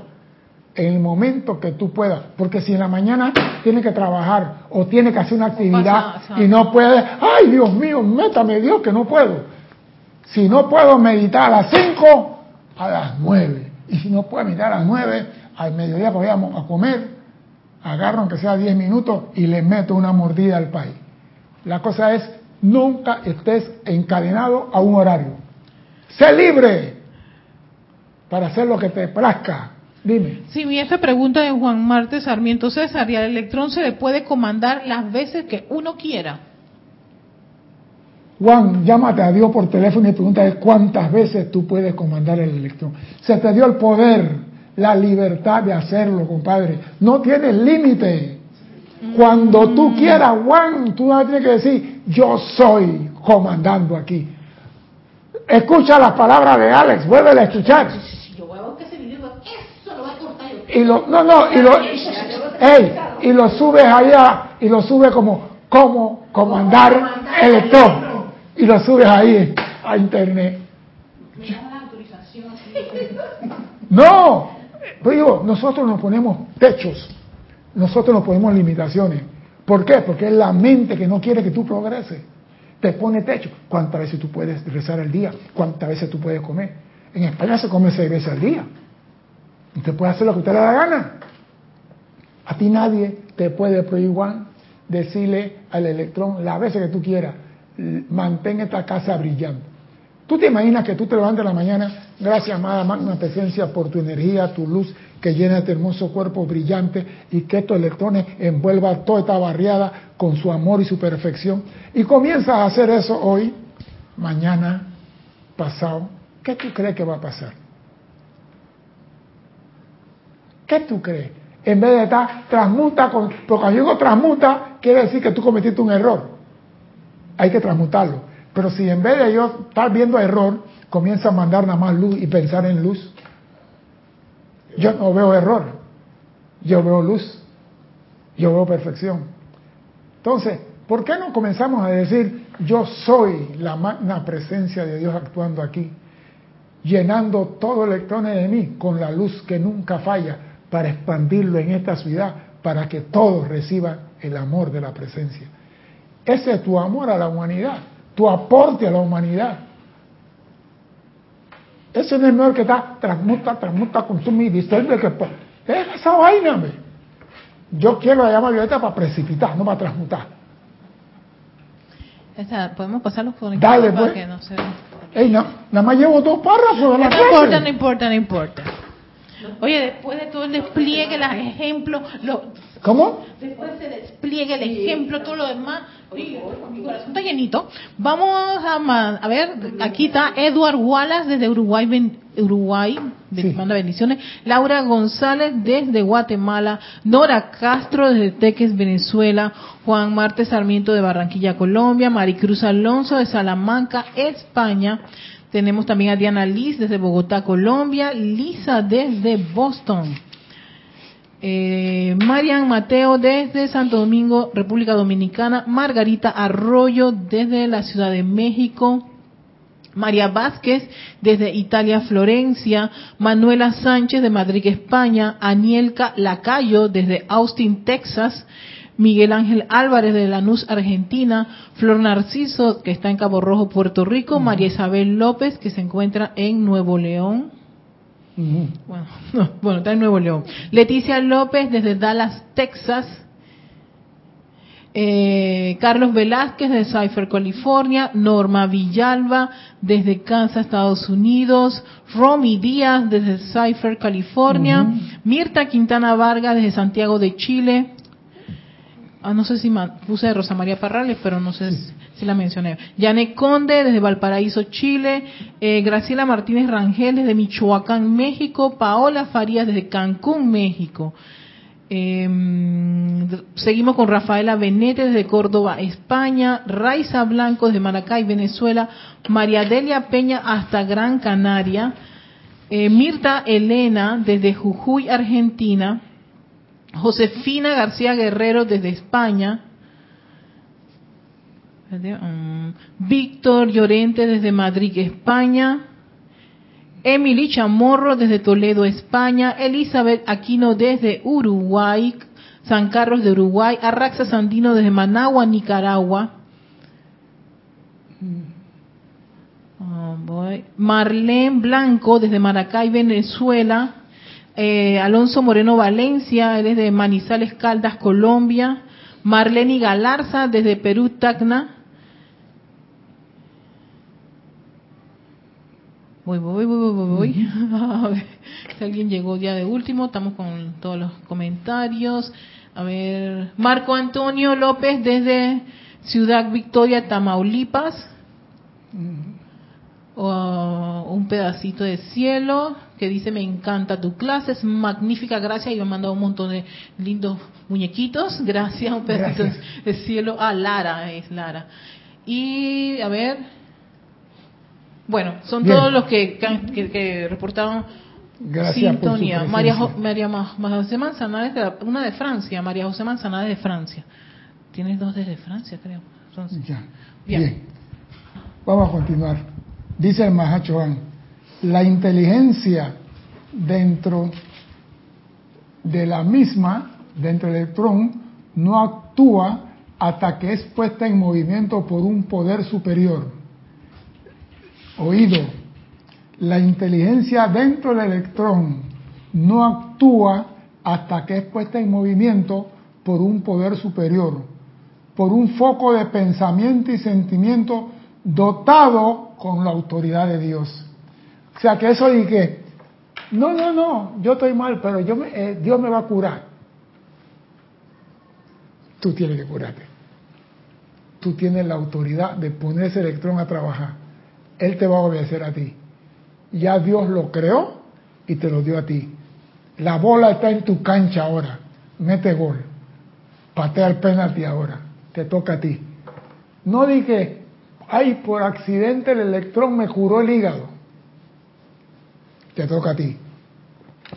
en el momento que tú puedas. Porque si en la mañana tienes que trabajar o tienes que hacer una actividad y no puedes, ay Dios mío, métame Dios que no puedo. Si no puedo meditar a las 5, a las 9. Y si no puedo meditar a las 9, al mediodía podríamos a comer, agarro aunque sea 10 minutos y le meto una mordida al país. La cosa es, nunca estés encadenado a un horario. Sé libre para hacer lo que te plazca Dime.
Sí, mi esta pregunta de Juan Marte Sarmiento César, ¿y al electrón se le puede comandar las veces que uno quiera?
Juan, llámate a Dios por teléfono y pregúntale cuántas veces tú puedes comandar el electrón. Se te dio el poder, la libertad de hacerlo, compadre. No tienes límite. Cuando tú mm. quieras, Juan, tú no tienes que decir, yo soy comandando aquí. Escucha las palabras de Alex, vuelve a escuchar y lo, no, no, y lo, y lo subes allá, y lo subes como, como comandar electrón, y lo subes ahí a internet. No, digo, nosotros nos ponemos techos, nosotros nos ponemos limitaciones. ¿Por qué? Porque es la mente que no quiere que tú progreses. Te pone techo. ¿Cuántas veces tú puedes rezar al día? ¿Cuántas veces tú puedes comer? En España se come seis veces al día. Usted puede hacer lo que usted le da gana. A ti nadie te puede prohibir decirle al electrón las veces que tú quieras, mantén esta casa brillando. Tú te imaginas que tú te levantes en la mañana, gracias amada magna presencia por tu energía, tu luz que llena este hermoso cuerpo brillante y que estos electrones envuelvan toda esta barriada con su amor y su perfección. Y comienzas a hacer eso hoy, mañana, pasado. ¿Qué tú crees que va a pasar? ¿Qué tú crees? En vez de estar transmuta, con, porque cuando digo transmuta, quiere decir que tú cometiste un error. Hay que transmutarlo. Pero si en vez de yo estar viendo error, comienza a mandar nada más luz y pensar en luz, yo no veo error, yo veo luz, yo veo perfección. Entonces, ¿por qué no comenzamos a decir, yo soy la magna presencia de Dios actuando aquí, llenando todo electrones de mí con la luz que nunca falla, para expandirlo en esta ciudad, para que todos reciban el amor de la presencia. Ese es tu amor a la humanidad, tu aporte a la humanidad. Ese no es mejor que está transmuta, transmuta, consumir, disolve, que es esa vaina, me. Yo quiero la llama violeta para precipitar, no para transmutar.
podemos pasar los
Dale, pues. no Ey, no, nada más llevo dos párrafos de la
No importa, no importa, no importa. Oye, después de todo el despliegue, los ejemplos, lo,
¿Cómo?
después de despliegue, el ejemplo, todo lo demás, oye, mi corazón está llenito. Vamos a, a ver, aquí está Edward Wallace desde Uruguay, ben- Uruguay,
Sí.
manda bendiciones. Laura González desde Guatemala, Nora Castro desde Teques, Venezuela, Juan Marte Sarmiento de Barranquilla, Colombia, Maricruz Alonso de Salamanca, España. Tenemos también a Diana Liz desde Bogotá, Colombia, Lisa desde Boston. Eh, Marian Mateo desde Santo Domingo, República Dominicana. Margarita Arroyo desde la Ciudad de México. María Vázquez desde Italia, Florencia. Manuela Sánchez de Madrid, España. Anielka Lacayo desde Austin, Texas. Miguel Ángel Álvarez de Lanús, Argentina. Flor Narciso, que está en Cabo Rojo, Puerto Rico. María Isabel López, que se encuentra en Nuevo León. Bueno, (laughs) no, bueno, está en Nuevo León. Leticia López desde Dallas, Texas. Eh, Carlos Velázquez de Cypher, California. Norma Villalba desde Kansas, Estados Unidos. Romy Díaz desde Cypher, California. Mirta Quintana Vargas desde Santiago de Chile. Ah, no sé si puse Rosa María Parrales, pero no sé si, si la mencioné. Yane Conde desde Valparaíso, Chile. Eh, Graciela Martínez Rangel desde Michoacán, México. Paola Farías desde Cancún, México. Eh, seguimos con Rafaela Benete desde Córdoba, España. Raiza Blanco desde Maracay, Venezuela. María Delia Peña hasta Gran Canaria. Eh, Mirta Elena desde Jujuy, Argentina. Josefina García Guerrero desde España. Víctor Llorente desde Madrid, España. Emily Chamorro desde Toledo, España. Elizabeth Aquino desde Uruguay. San Carlos de Uruguay. Arraxa Sandino desde Managua, Nicaragua. Boy. Marlene Blanco desde Maracay, Venezuela. Eh, Alonso Moreno Valencia, él es de Manizales Caldas, Colombia. Marlene Galarza desde Perú, Tacna. Voy, voy, voy, voy, voy, voy. (laughs) A ver, si alguien llegó ya de último, estamos con todos los comentarios. A ver, Marco Antonio López desde Ciudad Victoria, Tamaulipas. O un pedacito de cielo que dice me encanta tu clase, es magnífica, gracias y me ha mandado un montón de lindos muñequitos, (laughs) gracias, un pedacito
Gracias.
de cielo, ah, Lara, es Lara. Y a ver, bueno, son
Bien.
todos los que, que, que reportaron
Gracias por su
sintonía. María, Jo-. María Ma- Ma- José Manzanares, de la- una de Francia, María José Manzanares de Francia. Tienes dos desde Francia, creo. Entonces,
Ya.
Bien.
Bien. Vamos a continuar. Dice el Mahachohan, la inteligencia dentro de la misma, dentro del electrón, no actúa hasta que es puesta en movimiento por un poder superior. Oído, la inteligencia dentro del electrón no actúa hasta que es puesta en movimiento por un poder superior, por un foco de pensamiento y sentimiento dotado con la autoridad de Dios. O sea que eso y que, no, no, no, yo estoy mal, pero yo me- eh, Dios me va a curar. Tú tienes que curarte. Tú tienes la autoridad de poner ese electrón a trabajar. Él te va a obedecer a ti. Ya Dios lo creó y te lo dio a ti. La bola está en tu cancha ahora. Mete gol. Patea el penalti ahora. Te toca a ti. No dije, ay, por accidente el electrón me curó el hígado. Te toca a ti.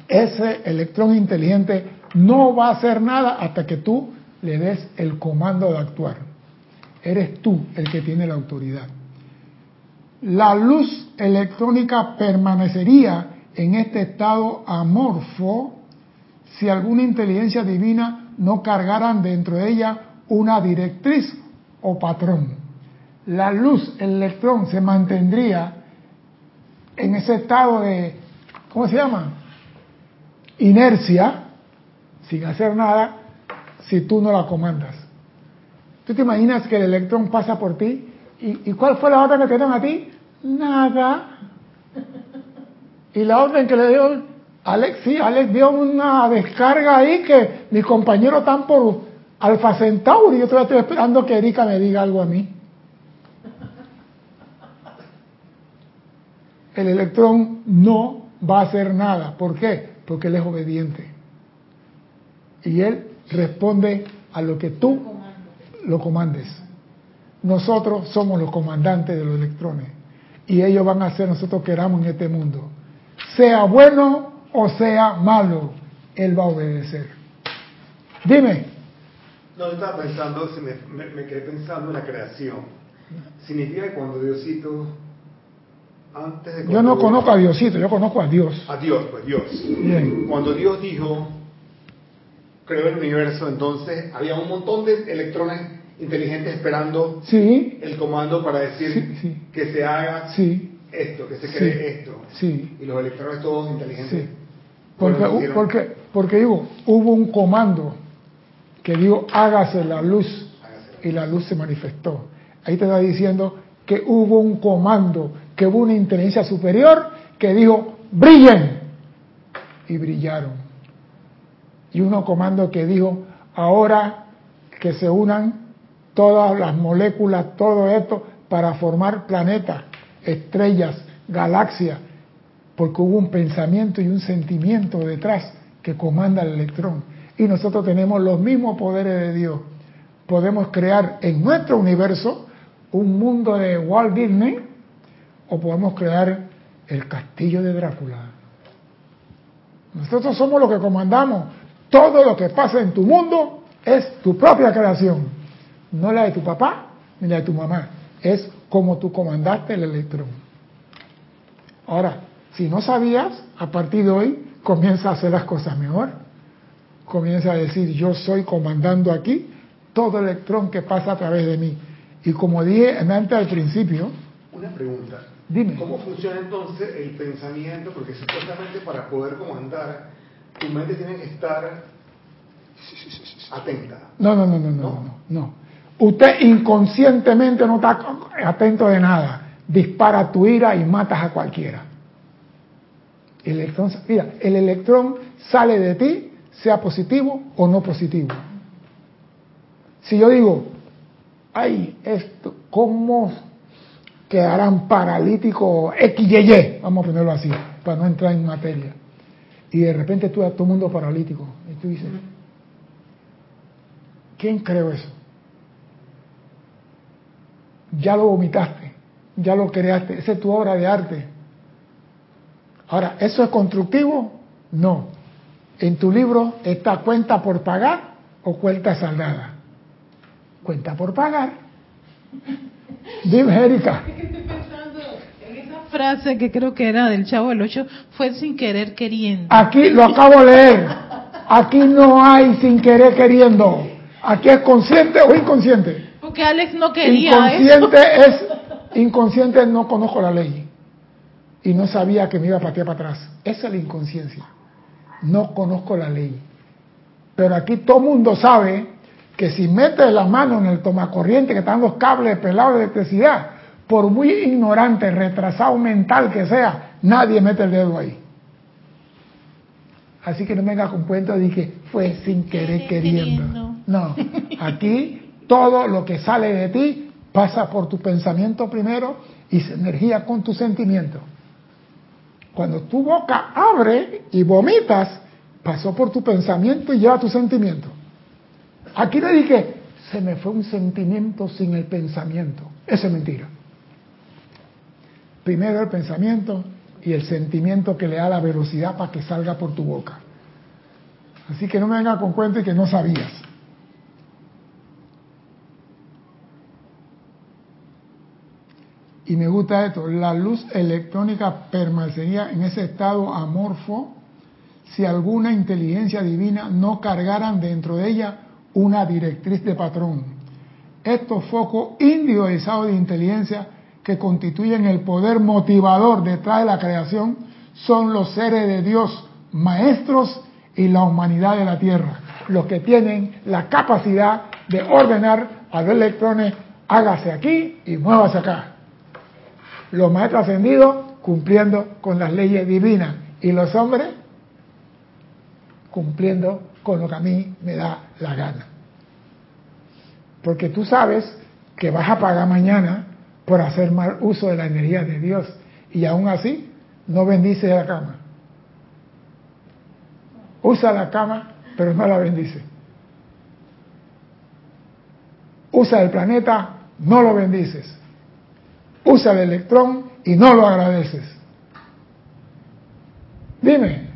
Ese electrón inteligente no va a hacer nada hasta que tú le des el comando de actuar. Eres tú el que tiene la autoridad. La luz electrónica permanecería en este estado amorfo si alguna inteligencia divina no cargaran dentro de ella una directriz o patrón. La luz, el electrón, se mantendría en ese estado de, ¿cómo se llama? Inercia, sin hacer nada, si tú no la comandas. ¿Tú te imaginas que el electrón pasa por ti? ¿Y, y cuál fue la orden que te dieron a ti? Nada. Y la orden que le dio Alex, sí, Alex dio una descarga ahí que mis compañeros están por Alfa Centauri. Yo todavía estoy esperando que Erika me diga algo a mí. El electrón no va a hacer nada. ¿Por qué? Porque él es obediente. Y él responde a lo que tú lo comandes. Nosotros somos los comandantes de los electrones y ellos van a hacer nosotros queramos en este mundo. Sea bueno o sea malo, él va a obedecer. Dime.
No, yo estaba pensando, me, me, quedé pensando en la creación. Significa que cuando Diosito, antes de...
Yo no conozco a Diosito, yo conozco a Dios.
A Dios, pues Dios. Bien. Cuando Dios dijo, creó el universo, entonces había un montón de electrones inteligentes esperando
sí.
el comando para decir que se haga esto, que se cree esto. Y los electrones todos inteligentes.
Porque, porque, porque digo, hubo un comando que dijo, hágase la luz, y la luz se manifestó. Ahí te está diciendo que hubo un comando, que hubo una inteligencia superior que dijo, brillen, y brillaron y uno comando que dijo, ahora que se unan todas las moléculas, todo esto, para formar planetas, estrellas, galaxias, porque hubo un pensamiento y un sentimiento detrás que comanda el electrón. Y nosotros tenemos los mismos poderes de Dios. Podemos crear en nuestro universo un mundo de Walt Disney o podemos crear el castillo de Drácula. Nosotros somos los que comandamos. Todo lo que pasa en tu mundo es tu propia creación, no la de tu papá ni la de tu mamá. Es como tú comandaste el electrón. Ahora, si no sabías, a partir de hoy comienza a hacer las cosas mejor. Comienza a decir, yo soy comandando aquí todo electrón que pasa a través de mí. Y como dije antes al principio...
Una pregunta.
Dime.
¿Cómo funciona entonces el pensamiento? Porque supuestamente para poder comandar tu mente tiene que estar atenta.
No, no, no, no, no, no, Usted inconscientemente no está atento de nada. Dispara tu ira y matas a cualquiera. El electrón, mira, el electrón sale de ti, sea positivo o no positivo. Si yo digo, ay, esto, ¿cómo quedarán paralíticos XYY? Vamos a ponerlo así, para no entrar en materia y de repente tú a todo mundo paralítico. Y tú dices, ¿quién creó eso? Ya lo vomitaste, ya lo creaste, esa es tu obra de arte. Ahora, ¿eso es constructivo? No. En tu libro está cuenta por pagar o cuenta saldada. Cuenta por pagar. Dime, Erika
frase que creo que era del Chavo del Ocho fue sin querer queriendo.
Aquí lo acabo de leer. Aquí no hay sin querer queriendo. Aquí es consciente o inconsciente.
Porque Alex no quería
inconsciente (laughs) es inconsciente no conozco la ley y no sabía que me iba a patear para atrás. Esa es la inconsciencia. No conozco la ley. Pero aquí todo mundo sabe que si metes la mano en el tomacorriente que están los cables pelados de electricidad, por muy ignorante, retrasado mental que sea, nadie mete el dedo ahí. Así que no venga con cuento de que fue sin querer queriendo. No, (laughs) aquí todo lo que sale de ti pasa por tu pensamiento primero y se energía con tu sentimiento. Cuando tu boca abre y vomitas, pasó por tu pensamiento y lleva tu sentimiento. Aquí le dije, se me fue un sentimiento sin el pensamiento. Eso es mentira. Primero el pensamiento y el sentimiento que le da la velocidad para que salga por tu boca. Así que no me venga con cuento y que no sabías. Y me gusta esto, la luz electrónica permanecería en ese estado amorfo si alguna inteligencia divina no cargaran dentro de ella una directriz de patrón. Estos focos individualizados de inteligencia que constituyen el poder motivador detrás de la creación son los seres de Dios, maestros y la humanidad de la Tierra, los que tienen la capacidad de ordenar a los electrones, hágase aquí y muévase acá. Los maestros ascendidos cumpliendo con las leyes divinas y los hombres cumpliendo con lo que a mí me da la gana. Porque tú sabes que vas a pagar mañana por hacer mal uso de la energía de Dios y aún así no bendice la cama. Usa la cama, pero no la bendice. Usa el planeta, no lo bendices. Usa el electrón y no lo agradeces. Dime.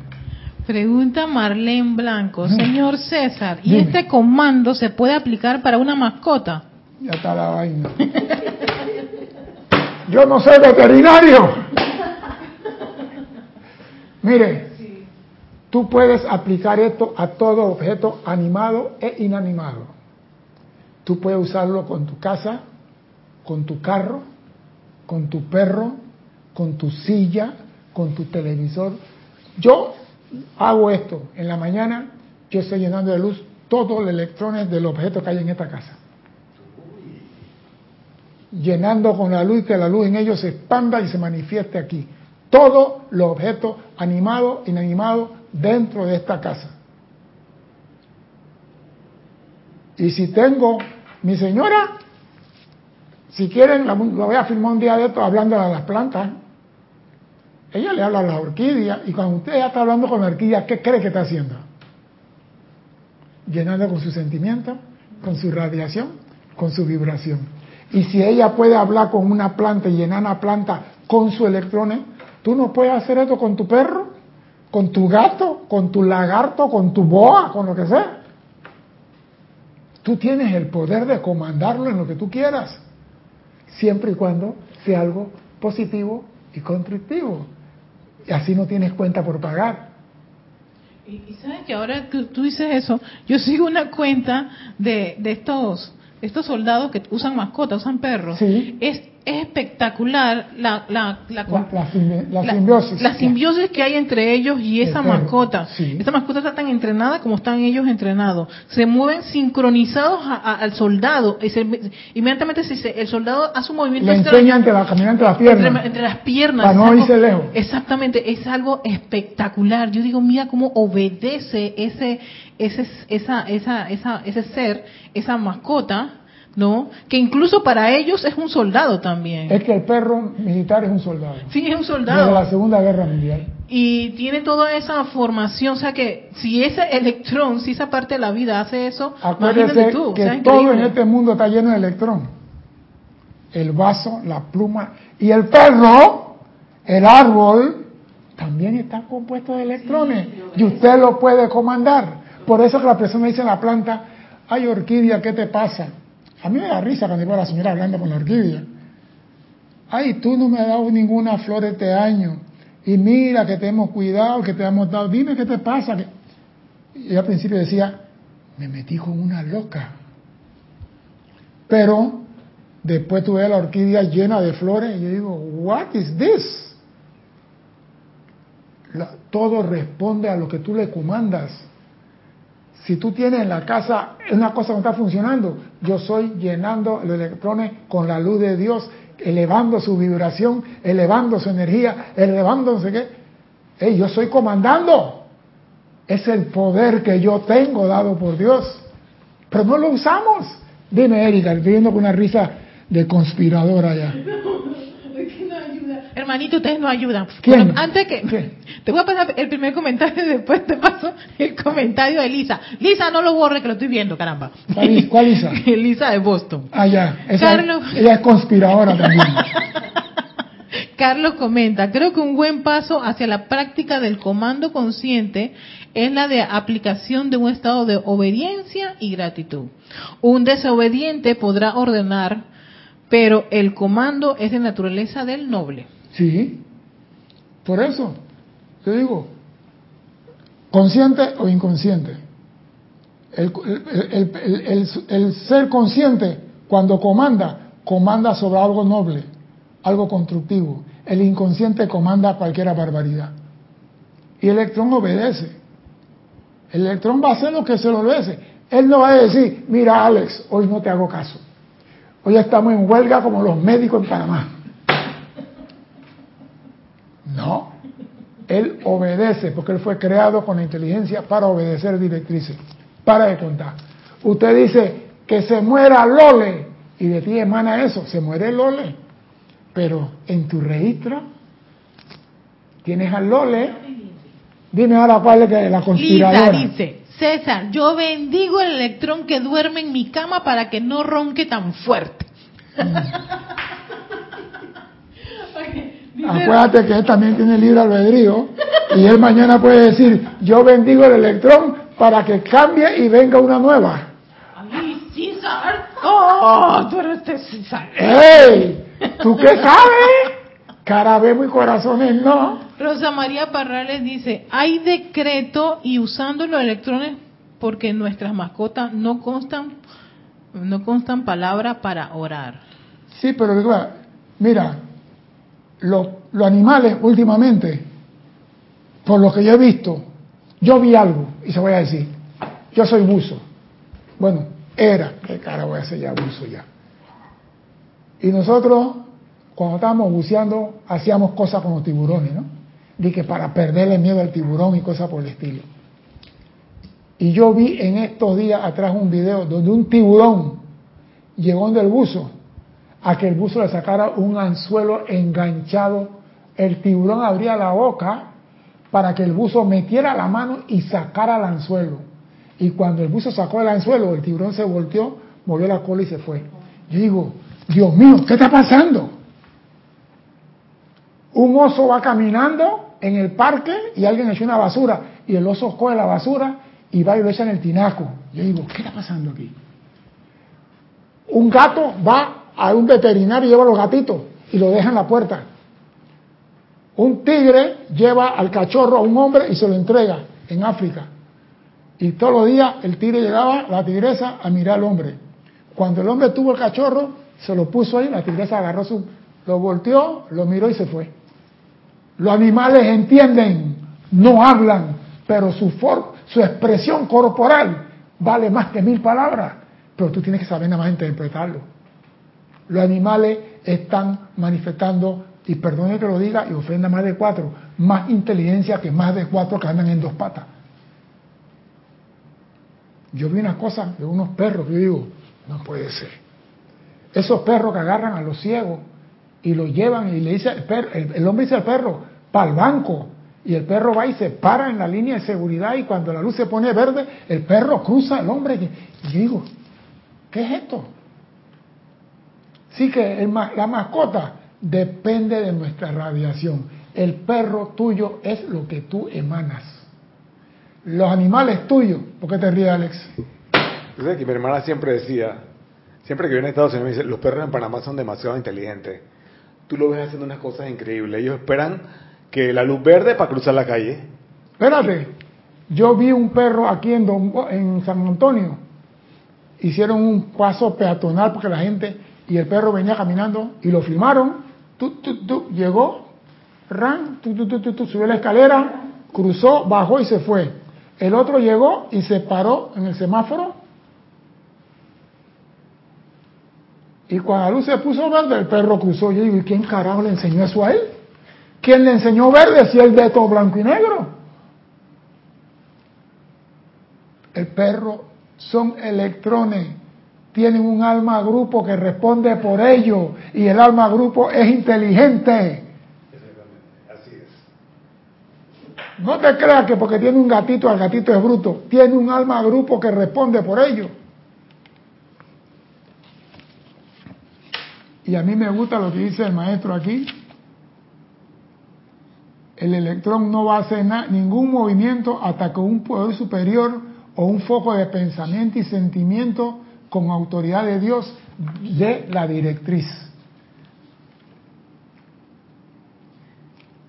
Pregunta Marlene Blanco, señor César, ¿y este comando se puede aplicar para una mascota?
Ya está la vaina. Yo no soy veterinario. Mire, tú puedes aplicar esto a todo objeto animado e inanimado. Tú puedes usarlo con tu casa, con tu carro, con tu perro, con tu silla, con tu televisor. Yo hago esto en la mañana, yo estoy llenando de luz todos los electrones del objeto que hay en esta casa. Llenando con la luz que la luz en ellos se expanda y se manifieste aquí. Todos los objetos animados, inanimados dentro de esta casa. Y si tengo mi señora, si quieren, la, voy a filmar un día de esto hablando a las plantas. Ella le habla a las orquídeas y cuando usted ya está hablando con la orquídea, ¿qué cree que está haciendo? Llenando con su sentimiento, con su radiación, con su vibración. Y si ella puede hablar con una planta y llenar una planta con sus electrones, tú no puedes hacer esto con tu perro, con tu gato, con tu lagarto, con tu boa, con lo que sea. Tú tienes el poder de comandarlo en lo que tú quieras, siempre y cuando sea algo positivo y constructivo. Y así no tienes cuenta por pagar.
Y, sabes que ahora que tú dices eso, yo sigo una cuenta de, de estos estos soldados que usan mascotas, usan perros.
Sí.
Es es espectacular la, la, la,
simbiosis.
La simbiosis que hay entre ellos y esa mascota. Esa mascota está tan entrenada como están ellos entrenados. Se mueven sincronizados al soldado. inmediatamente si el soldado hace un movimiento...
Le enseña entre, la, entre las piernas.
Entre, las piernas.
Para no irse lejos.
Exactamente. Es algo espectacular. Yo digo, mira cómo obedece ese, ese, esa, esa, esa, ese ser, esa mascota ¿no? Que incluso para ellos es un soldado también.
Es que el perro militar es un soldado.
Sí, es un soldado.
Desde la Segunda Guerra Mundial.
Y tiene toda esa formación, o sea que si ese electrón, si esa parte de la vida hace eso,
Acuérdese tú, que todo en este mundo está lleno de electrón. El vaso, la pluma y el perro, el árbol, también está compuesto de electrones. y usted lo puede comandar. Por eso que la persona dice en la planta, ay orquídea, ¿qué te pasa? A mí me da risa cuando veo a la señora hablando con la orquídea. Ay, tú no me has dado ninguna flor este año. Y mira que te hemos cuidado, que te hemos dado. Dime qué te pasa. Y al principio decía, me metí con una loca. Pero después tuve la orquídea llena de flores y yo digo, what is this? todo responde a lo que tú le comandas. Si tú tienes en la casa una cosa que no está funcionando, yo soy llenando los electrones con la luz de Dios, elevando su vibración, elevando su energía, elevando no sé qué. yo soy comandando. Es el poder que yo tengo dado por Dios. Pero no lo usamos. Dime, Erika, viendo con una risa de conspiradora ya.
Hermanito, ustedes no ayudan.
¿Quién?
antes que... (laughs) Te voy a pasar el primer comentario y (laughs) después te paso el comentario de Lisa. Lisa, no lo borre que lo estoy viendo, caramba.
¿Cuál, Lisa? (laughs)
Lisa de Boston.
Ah, ya. Carlos... Ella es conspiradora también.
Carlos comenta, creo que un buen paso hacia la práctica del comando consciente es la de aplicación de un estado de obediencia y gratitud. Un desobediente podrá ordenar, pero el comando es de naturaleza del noble.
Sí, por eso, te digo, consciente o inconsciente. El, ser consciente, cuando comanda, comanda sobre algo noble, algo constructivo. El inconsciente comanda cualquier barbaridad. Y el electrón obedece. El electrón va a hacer lo que se lo obedece. Él no va a decir, mira Alex, hoy no te hago caso. Hoy estamos en huelga como los médicos en Panamá. Él obedece, porque él fue creado con la inteligencia para obedecer directrices. Para de contar. Usted dice que se muera Lole, y de ti emana eso, se muere Lole. Pero en tu registro tienes a Lole. Dime ahora cuál es la conspiradora.
Lisa dice, César, yo bendigo el electrón que duerme en mi cama para que no ronque tan fuerte. (laughs)
Acuérdate que él también tiene libre albedrío y él mañana puede decir, yo bendigo el electrón para que cambie y venga una nueva.
Ay, César. Oh, tú eres de César.
¡Ey! ¿Tú qué sabes? Cara vemos y corazones no.
Rosa María Parrales dice, hay decreto y usando los electrones porque nuestras mascotas no constan no constan palabras para orar.
Sí, pero mira, los, los animales últimamente, por lo que yo he visto, yo vi algo y se voy a decir, yo soy buzo. Bueno, era, qué cara voy a hacer ya buzo ya. Y nosotros, cuando estábamos buceando, hacíamos cosas con los tiburones, ¿no? Dije para perderle miedo al tiburón y cosas por el estilo. Y yo vi en estos días atrás un video donde un tiburón llegó del buzo a que el buzo le sacara un anzuelo enganchado. El tiburón abría la boca para que el buzo metiera la mano y sacara el anzuelo. Y cuando el buzo sacó el anzuelo, el tiburón se volteó, movió la cola y se fue. Yo digo, Dios mío, ¿qué está pasando? Un oso va caminando en el parque y alguien echó una basura y el oso coge la basura y va y lo echa en el tinaco. Yo digo, ¿qué está pasando aquí? Un gato va a un veterinario lleva los gatitos y lo deja en la puerta. Un tigre lleva al cachorro a un hombre y se lo entrega en África. Y todos los días el tigre llegaba, la tigresa, a mirar al hombre. Cuando el hombre tuvo el cachorro, se lo puso ahí, la tigresa agarró su, lo volteó, lo miró y se fue. Los animales entienden, no hablan, pero su, su expresión corporal vale más que mil palabras. Pero tú tienes que saber nada más interpretarlo. Los animales están manifestando, y perdone que lo diga, y ofenda más de cuatro, más inteligencia que más de cuatro que andan en dos patas. Yo vi una cosa de unos perros yo digo, no puede ser. Esos perros que agarran a los ciegos y los llevan y le dice el, perro, el, hombre dice al perro, para el banco. Y el perro va y se para en la línea de seguridad y cuando la luz se pone verde, el perro cruza al hombre. Y yo digo, ¿qué es esto? Sí que la mascota depende de nuestra radiación. El perro tuyo es lo que tú emanas. Los animales tuyos, ¿por qué te ríes, Alex?
que mi hermana siempre decía, siempre que viene a Estados Unidos, me dice, los perros en Panamá son demasiado inteligentes. Tú lo ves haciendo unas cosas increíbles. Ellos esperan que la luz verde para cruzar la calle.
Espérate, yo vi un perro aquí en, en San Antonio. Hicieron un paso peatonal porque la gente y el perro venía caminando y lo filmaron. Tú, tú, llegó, ran, subió la escalera, cruzó, bajó y se fue. El otro llegó y se paró en el semáforo. Y cuando la luz se puso verde, el perro cruzó. Yo digo, ¿y quién carajo le enseñó eso a él? ¿Quién le enseñó verde si él de todo blanco y negro? El perro son electrones tienen un alma grupo que responde por ello y el alma grupo es inteligente. Así es. No te creas que porque tiene un gatito, el gatito es bruto. Tiene un alma grupo que responde por ello. Y a mí me gusta lo que dice el maestro aquí. El electrón no va a hacer ningún movimiento hasta que un poder superior o un foco de pensamiento y sentimiento con autoridad de Dios de la directriz.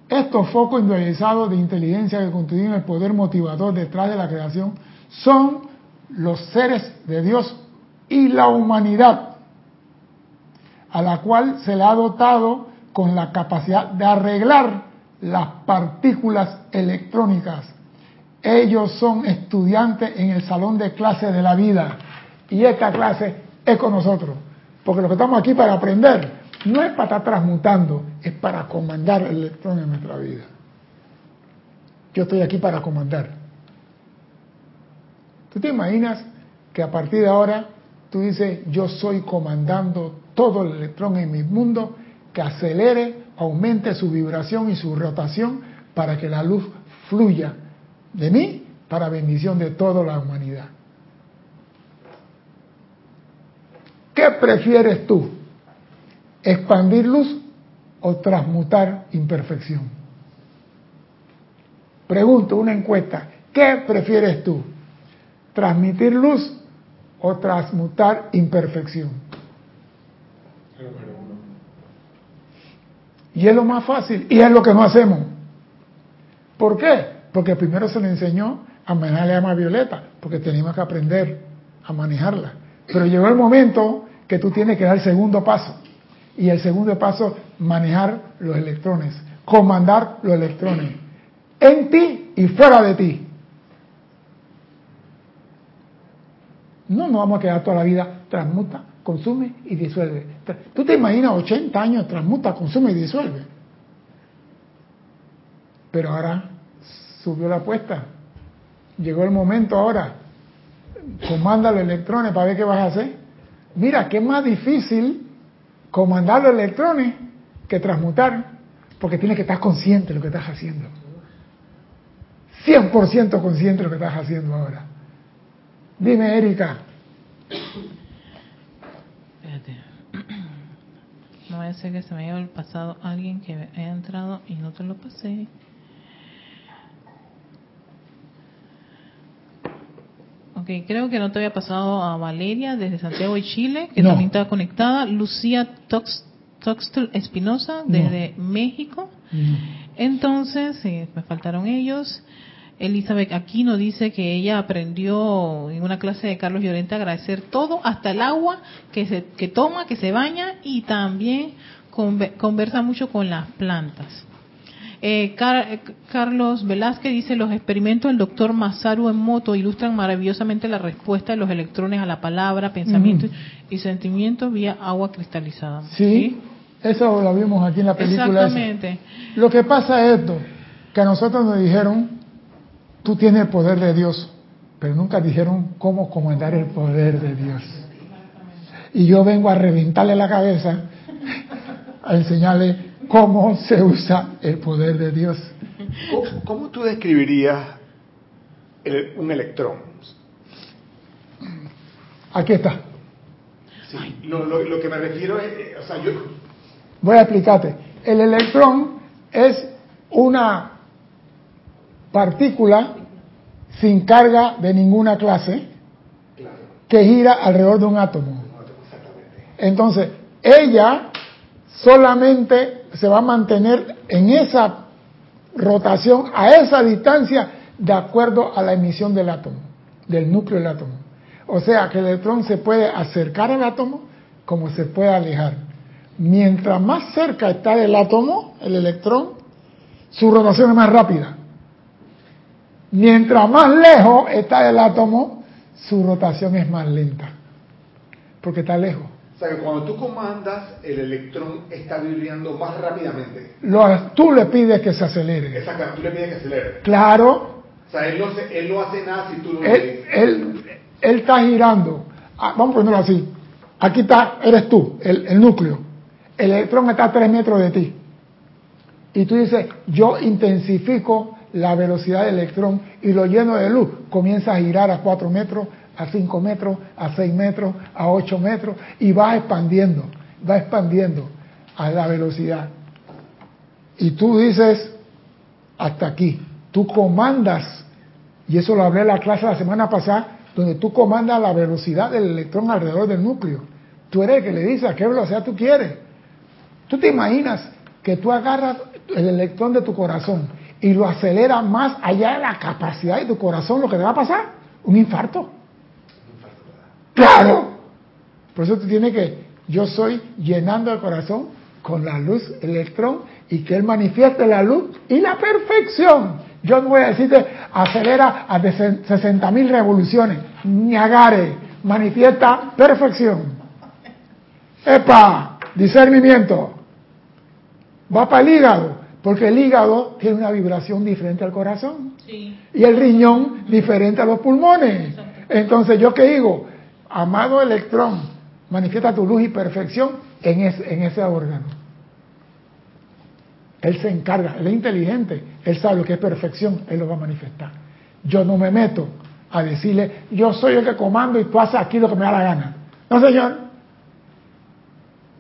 Estos focos individualizados de inteligencia que constituyen el poder motivador detrás de la creación son los seres de Dios y la humanidad, a la cual se le ha dotado con la capacidad de arreglar las partículas electrónicas. Ellos son estudiantes en el salón de clase de la vida y esta clase es con nosotros. Porque lo que estamos aquí para aprender no es para estar transmutando, es para comandar el electrón en nuestra vida. yo estoy aquí para comandar. ¿Tú te imaginas que a partir de ahora tú dices, yo soy comandando todo el electrón en mi mundo, que acelere, aumente su vibración y su rotación para que la luz fluya de mí para bendición de toda la humanidad? ¿Qué prefieres tú? ¿Expandir luz o transmutar imperfección? Pregunto, una encuesta. ¿Qué prefieres tú? ¿Transmitir luz o transmutar imperfección? Y es lo más fácil y es lo que no hacemos. ¿Por qué? Porque primero se le enseñó a manejar la llama violeta, porque teníamos que aprender a manejarla. Pero llegó el momento que tú tienes que dar el segundo paso. Y el segundo paso, manejar los electrones, comandar los electrones, en ti y fuera de ti. No nos vamos a quedar toda la vida, transmuta, consume y disuelve. ¿Tú te imaginas 80 años, transmuta, consume y disuelve? Pero ahora subió la apuesta. Llegó el momento ahora. Comanda los electrones para ver qué vas a hacer. Mira, qué más difícil comandar los electrones que transmutar, porque tienes que estar consciente de lo que estás haciendo. 100% consciente de lo que estás haciendo ahora. Dime, Erika.
Espérate. (clears throat) No vaya a ser que se me haya pasado alguien que haya entrado y no te lo pasé. Ok, creo que no te había pasado a Valeria desde Santiago de Chile, que
No.
también está conectada. Lucía Tox, Toxtel Espinosa desde México. Entonces, eh, me faltaron ellos. Elizabeth Aquino dice que ella aprendió en una clase de Carlos Llorente a agradecer todo, hasta el agua que, se, que toma, que se baña y también conve- conversa mucho con las plantas. Eh, Car- eh, Carlos Velázquez dice, los experimentos del doctor Masaru Emoto ilustran maravillosamente la respuesta de los electrones a la palabra, pensamiento y sentimientos vía agua cristalizada.
Sí, eso lo vimos aquí en la película. esa.
Exactamente.
Lo que pasa es esto, que a nosotros nos dijeron, tú tienes el poder de Dios, pero nunca dijeron cómo comandar el poder de Dios. Y yo vengo a reventarle la cabeza, a enseñarle cómo se usa el poder de Dios.
¿Cómo, cómo tú describirías el- un electrón?
Aquí está.
Sí, lo, lo- lo que me refiero es, eh, o sea, yo,
Voy a explicarte. El electrón es una partícula sin carga de ninguna clase
claro,
que gira alrededor de un átomo. Entonces, ella solamente se va a mantener en esa rotación, a esa distancia, de acuerdo a la emisión del átomo, del núcleo del átomo. O sea, que el electrón se puede acercar al átomo como se puede alejar. Mientras más cerca está del átomo, el electrón, su rotación es más rápida. Mientras más lejos está del átomo, su rotación es más lenta, porque está lejos.
Sea, que cuando tú comandas, el electrón está vibrando más rápidamente.
Lo- tú le pides que se acelere.
Exactamente, tú le pides que acelere.
Claro,
O sea, él no, él no hace nada si tú no le
él,
dices.
él, él está girando. Ah, vamos a ponerlo así. Aquí está, eres tú, el, el núcleo. El electrón está a 3 metros de ti. Y tú dices, yo intensifico la velocidad del electrón y lo lleno de luz. Comienza a girar a 4 metros, a 5 metros, a 6 metros, a 8 metros y va expandiendo, va expandiendo a la velocidad. Y tú dices, hasta aquí. Tú comandas, y eso lo hablé en la clase la semana pasada, donde tú comandas la velocidad del electrón alrededor del núcleo. Tú eres el que le dice a qué velocidad tú quieres. Tú te imaginas que tú agarras el electrón de tu corazón y lo aceleras más allá de la capacidad de tu corazón, lo que te va a pasar, un infarto. Claro. Por eso tú tienes que, yo soy llenando el corazón con la luz, el electrón, y que él manifieste la luz y la perfección. Yo no voy a decirte, acelera a 60 mil revoluciones, ni agare, manifiesta perfección. Epa, discernimiento. Va para el hígado, Porque el hígado tiene una vibración diferente al corazón.
Sí.
Y el riñón diferente a los pulmones. Entonces, ¿yo qué digo? Amado electrón, manifiesta tu luz y perfección en ese, en ese órgano. Él se encarga, él es inteligente, él sabe lo que es perfección, él lo va a manifestar. Yo no me meto a decirle, yo soy el que comando y tú haces aquí lo que me da la gana. No, señor.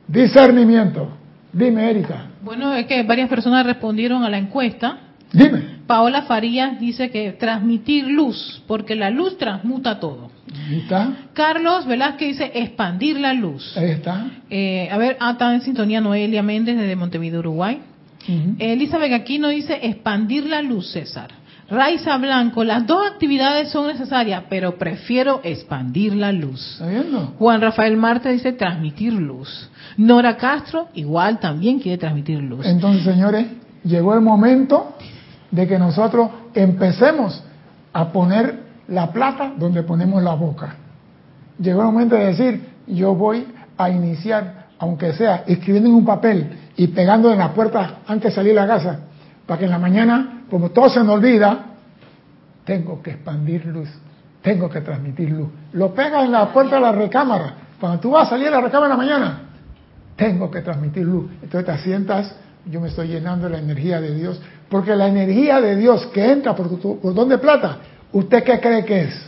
Discernimiento. Dime, Erika.
Bueno, es que varias personas respondieron a la encuesta.
Dime.
Paola Farías dice que transmitir luz, porque la luz transmuta todo.
Ahí está.
Carlos Velázquez dice expandir la luz.
Ahí está.
Eh, a ver, ah, está en sintonía Noelia Méndez desde Montevideo, Uruguay.
Ujú.
Elizabeth Aquino dice expandir la luz, César. Raiza Blanco, las dos actividades son necesarias, pero prefiero expandir la luz. Juan Rafael Marte dice transmitir luz. Nora Castro igual también quiere transmitir luz.
Entonces, señores, llegó el momento de que nosotros empecemos a poner la plata donde ponemos la boca. Llegó el momento de decir, yo voy a iniciar, aunque sea escribiendo en un papel y pegando en la puerta antes de salir de la casa, para que en la mañana, como todo se me olvida, tengo que expandir luz, tengo que transmitir luz. Lo pegas en la puerta de la recámara. Cuando tú vas a salir de la recámara en la mañana, tengo que transmitir luz. Entonces te sientas, yo me estoy llenando de la energía de Dios, porque la energía de Dios que entra por tu cordón de plata, ¿usted qué cree que es?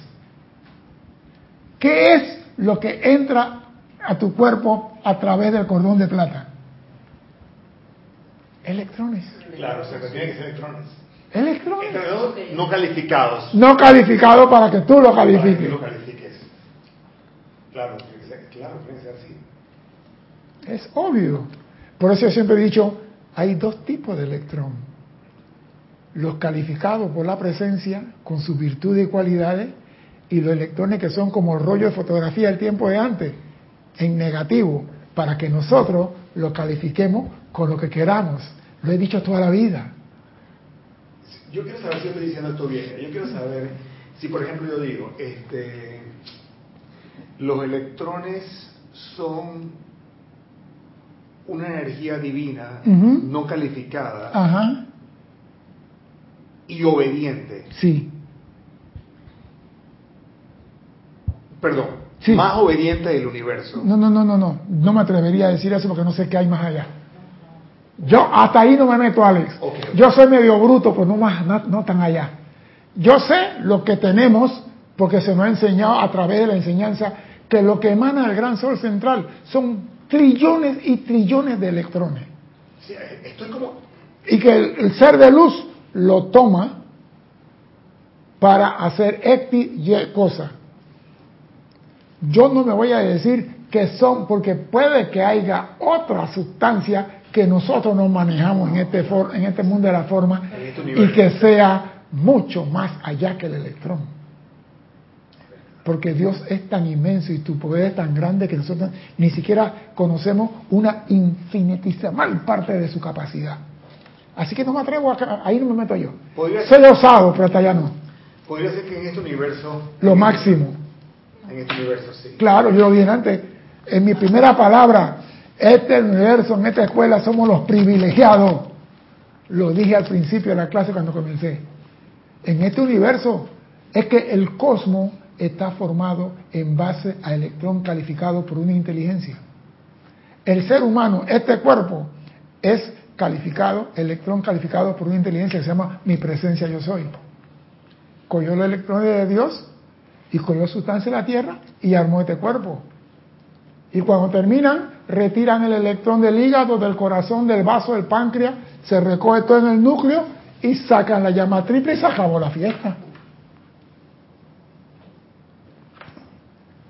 ¿Qué es lo que entra a tu cuerpo a través del cordón de plata? Electrones.
Claro, se tiene que ser electrones.
Electrones.
Electrones no calificados.
No calificado para que tú lo
Para que
califiques.
lo califiques. Claro, tiene que ser, claro, tiene que ser así.
Es obvio. Por eso yo siempre he dicho, hay dos tipos de electrón. Los calificados por la presencia, con sus virtudes y cualidades, y los electrones que son como el rollo de fotografía del tiempo de antes, en negativo, para que nosotros lo califiquemos con lo que queramos. Lo he dicho toda la vida.
Yo quiero saber si estoy diciendo esto bien. Yo quiero saber si, por ejemplo, yo digo, este, los electrones son una energía divina, no calificada
Ajá,
y obediente.
sí.
Perdón,
Sí.
más obediente del universo.
No, no, no, no, no. No me atrevería a decir eso porque no sé qué hay más allá. Yo hasta ahí no me meto, Alex. Yo soy medio bruto, pues no más, no, no tan allá. Yo sé lo que tenemos porque se nos ha enseñado a través de la enseñanza que lo que emana del gran sol central son trillones y trillones de electrones.
Sí, estoy como,
Y que el, el ser de luz lo toma para hacer X, Y cosa. Yo no me voy a decir que son, porque puede que haya otra sustancia que nosotros no manejamos en este, for- en este mundo de la forma
este
y que sea mucho más allá que el electrón. Porque Dios es tan inmenso y tu poder es tan grande que nosotros ni siquiera conocemos una infinitesimal parte de su capacidad. Así que no me atrevo a... Ahí no me meto yo. Soy osado, pero hasta allá no.
podría ser que en este universo,
Lo máximo.
en este universo, sí.
Claro, yo lo dije antes. En mi primera palabra, este universo, en esta escuela, somos los privilegiados. Lo dije al principio de la clase cuando comencé. En este universo es que el cosmos está formado en base a electrón calificado por una inteligencia. El ser humano, este cuerpo, es calificado, electrón calificado por una inteligencia que se llama mi presencia yo soy. Cogió los electrones de Dios y cogió sustancia de la Tierra y armó este cuerpo. Y cuando terminan, retiran el electrón del hígado, del corazón, del vaso, del páncreas, se recoge todo en el núcleo y sacan la llama triple y se acabó la fiesta.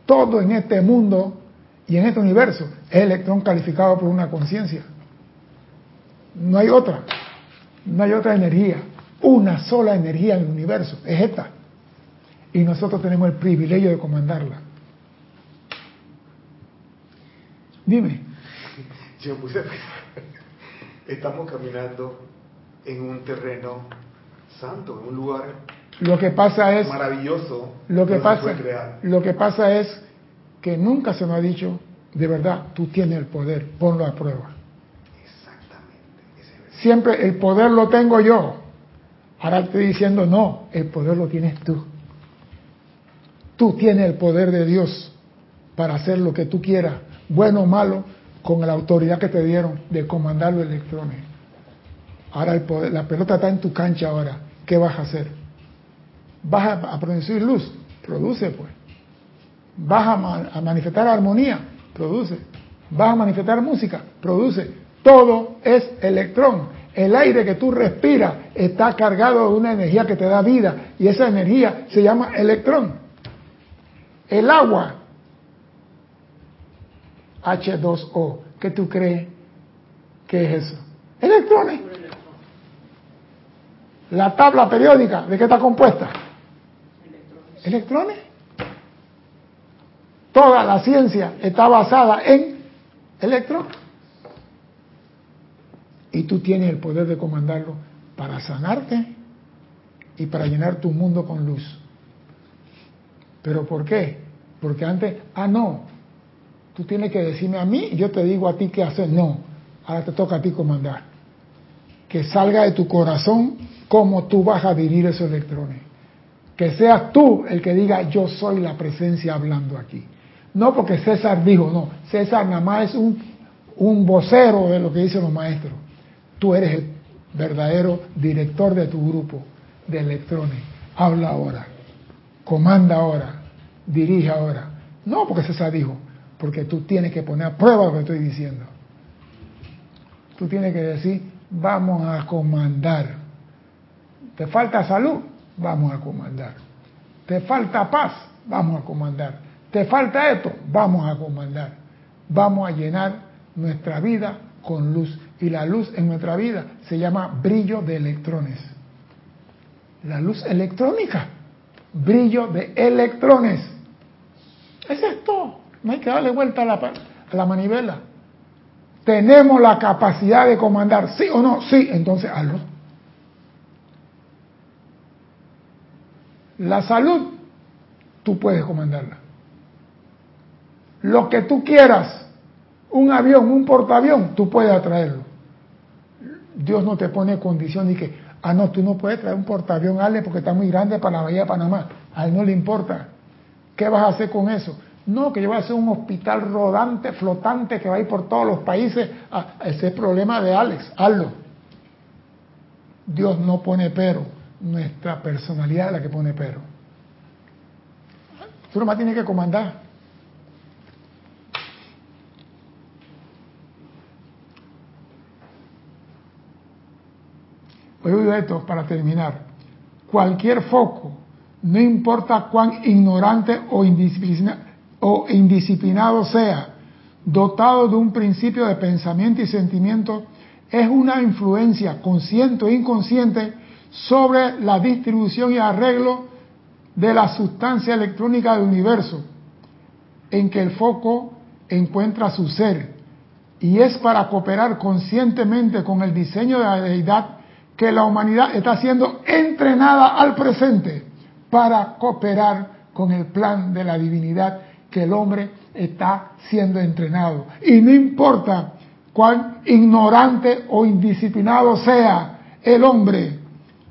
Todo en este mundo y en este universo es electrón calificado por una conciencia. No hay otra. No hay otra energía. Una sola energía en el universo. Es esta. Y nosotros tenemos el privilegio de comandarla. Dime.
Yo puse estamos caminando en un terreno santo, en un lugar
Lo que pasa es,
maravilloso.
lo que pasa, lo que pasa es que nunca se me ha dicho, de verdad, tú tienes el poder, ponlo a prueba.
Exactamente. ese es el-
siempre el poder lo tengo yo. Ahora estoy diciendo, no, el poder lo tienes tú. Tú tienes el poder de Dios para hacer lo que tú quieras, bueno o malo, con la autoridad que te dieron de comandar los electrones. Ahora el poder, la pelota está en tu cancha ahora. ¿Qué vas a hacer? ¿Vas a, producir luz? Produce pues. ¿Vas a, a manifestar armonía? Produce. ¿Vas a manifestar música? Produce. Todo es electrón. El aire que tú respiras está cargado de una energía que te da vida y esa energía se llama electrón. El agua, H2O, ¿qué tú crees que es eso? Electrones. La tabla periódica, ¿de qué está compuesta? Electrones. Toda la ciencia está basada en electrones y tú tienes el poder de comandarlo para sanarte y para llenar tu mundo con luz. ¿Pero por qué? Porque antes, ah, no, tú tienes que decirme a mí yo te digo a ti qué hacer. No, ahora te toca a ti comandar. Que salga de tu corazón cómo tú vas a dirigir esos electrones. Que seas tú el que diga yo soy la presencia hablando aquí. No porque César dijo, no, César nada más es un, un vocero de lo que dicen los maestros. Tú eres el verdadero director de tu grupo de electrones. Habla ahora, comanda ahora, dirige ahora. No porque César dijo, porque tú tienes que poner a prueba lo que estoy diciendo. Tú tienes que decir, vamos a comandar. ¿Te falta salud? Vamos a comandar. ¿Te falta paz? Vamos a comandar. ¿Te falta esto? Vamos a comandar. Vamos a llenar nuestra vida con luz. Y la luz en nuestra vida se llama brillo de electrones. La luz electrónica, brillo de electrones. Es esto. No hay que darle vuelta a la, a la manivela. Tenemos la capacidad de comandar, sí o no, sí, entonces hazlo. La salud, tú puedes comandarla. Lo que tú quieras, un avión, un portaavión, tú puedes atraerlo. Dios no te pone condición y que, ah, no, tú no puedes traer un portaavión, Ale, porque está muy grande para la Bahía de Panamá. A él no le importa. ¿Qué vas a hacer con eso? No, que yo voy a hacer un hospital rodante, flotante, que va a ir por todos los países. Ah, ese es problema de Alex, hazlo. Dios no pone pero, nuestra personalidad es la que pone pero. Tú nomás tienes que comandar. Oye esto para terminar. Cualquier foco, no importa cuán ignorante o indisciplinado sea, dotado de un principio de pensamiento y sentimiento, es una influencia consciente o inconsciente sobre la distribución y arreglo de la sustancia electrónica del universo, en que el foco encuentra su ser, y es para cooperar conscientemente con el diseño de la deidad que la humanidad está siendo entrenada al presente para cooperar con el plan de la divinidad que el hombre está siendo entrenado. Y no importa cuán ignorante o indisciplinado sea el hombre,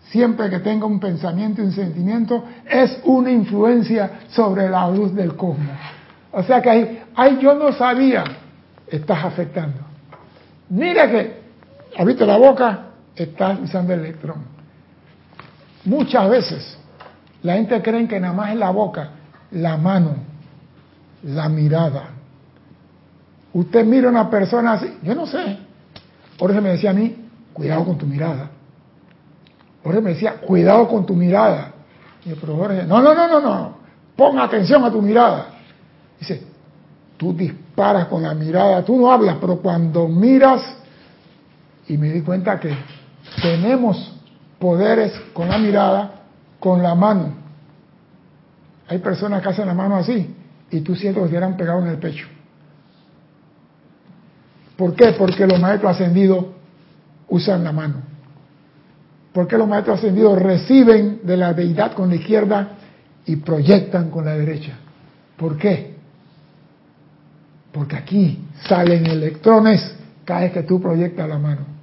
siempre que tenga un pensamiento y un sentimiento, es una influencia sobre la luz del cosmos. O sea que ahí, ahí yo no sabía, estás afectando. Mira que, ¿abriste la boca? Estás usando el electrón. Muchas veces la gente cree que nada más es la boca, la mano, la mirada. Usted mira a una persona así, yo no sé. Jorge me decía a mí, cuidado con tu mirada. Jorge me decía, cuidado con tu mirada. Y yo, pero Jorge, no, no, no, no, no, pon atención a tu mirada. Dice, tú disparas con la mirada, tú no hablas, pero cuando miras, y me di cuenta que tenemos poderes con la mirada, con la mano. Hay personas que hacen la mano así y tú sientes que hubieran pegado en el pecho. ¿Por qué? Porque los maestros ascendidos usan la mano. Porque los maestros ascendidos reciben de la deidad con la izquierda y proyectan con la derecha. ¿Por qué? Porque aquí salen electrones cada vez que tú proyectas la mano.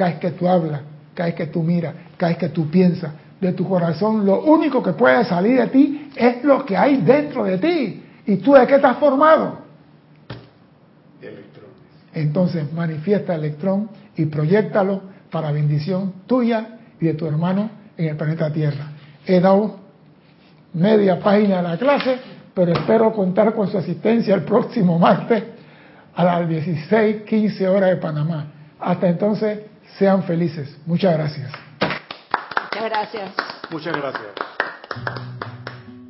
Cada vez que tú hablas, cada vez que tú miras, cada vez que tú piensas. De tu corazón, lo único que puede salir de ti es lo que hay dentro de ti. ¿Y tú de qué estás formado?
De electrones.
Entonces manifiesta el electrón y proyectalo para bendición tuya y de tu hermano en el planeta Tierra. He dado media página de la clase, pero espero contar con su asistencia el próximo martes a las 16, 15 horas de Panamá. Hasta entonces, sean felices. Muchas gracias.
Muchas gracias.
Muchas gracias.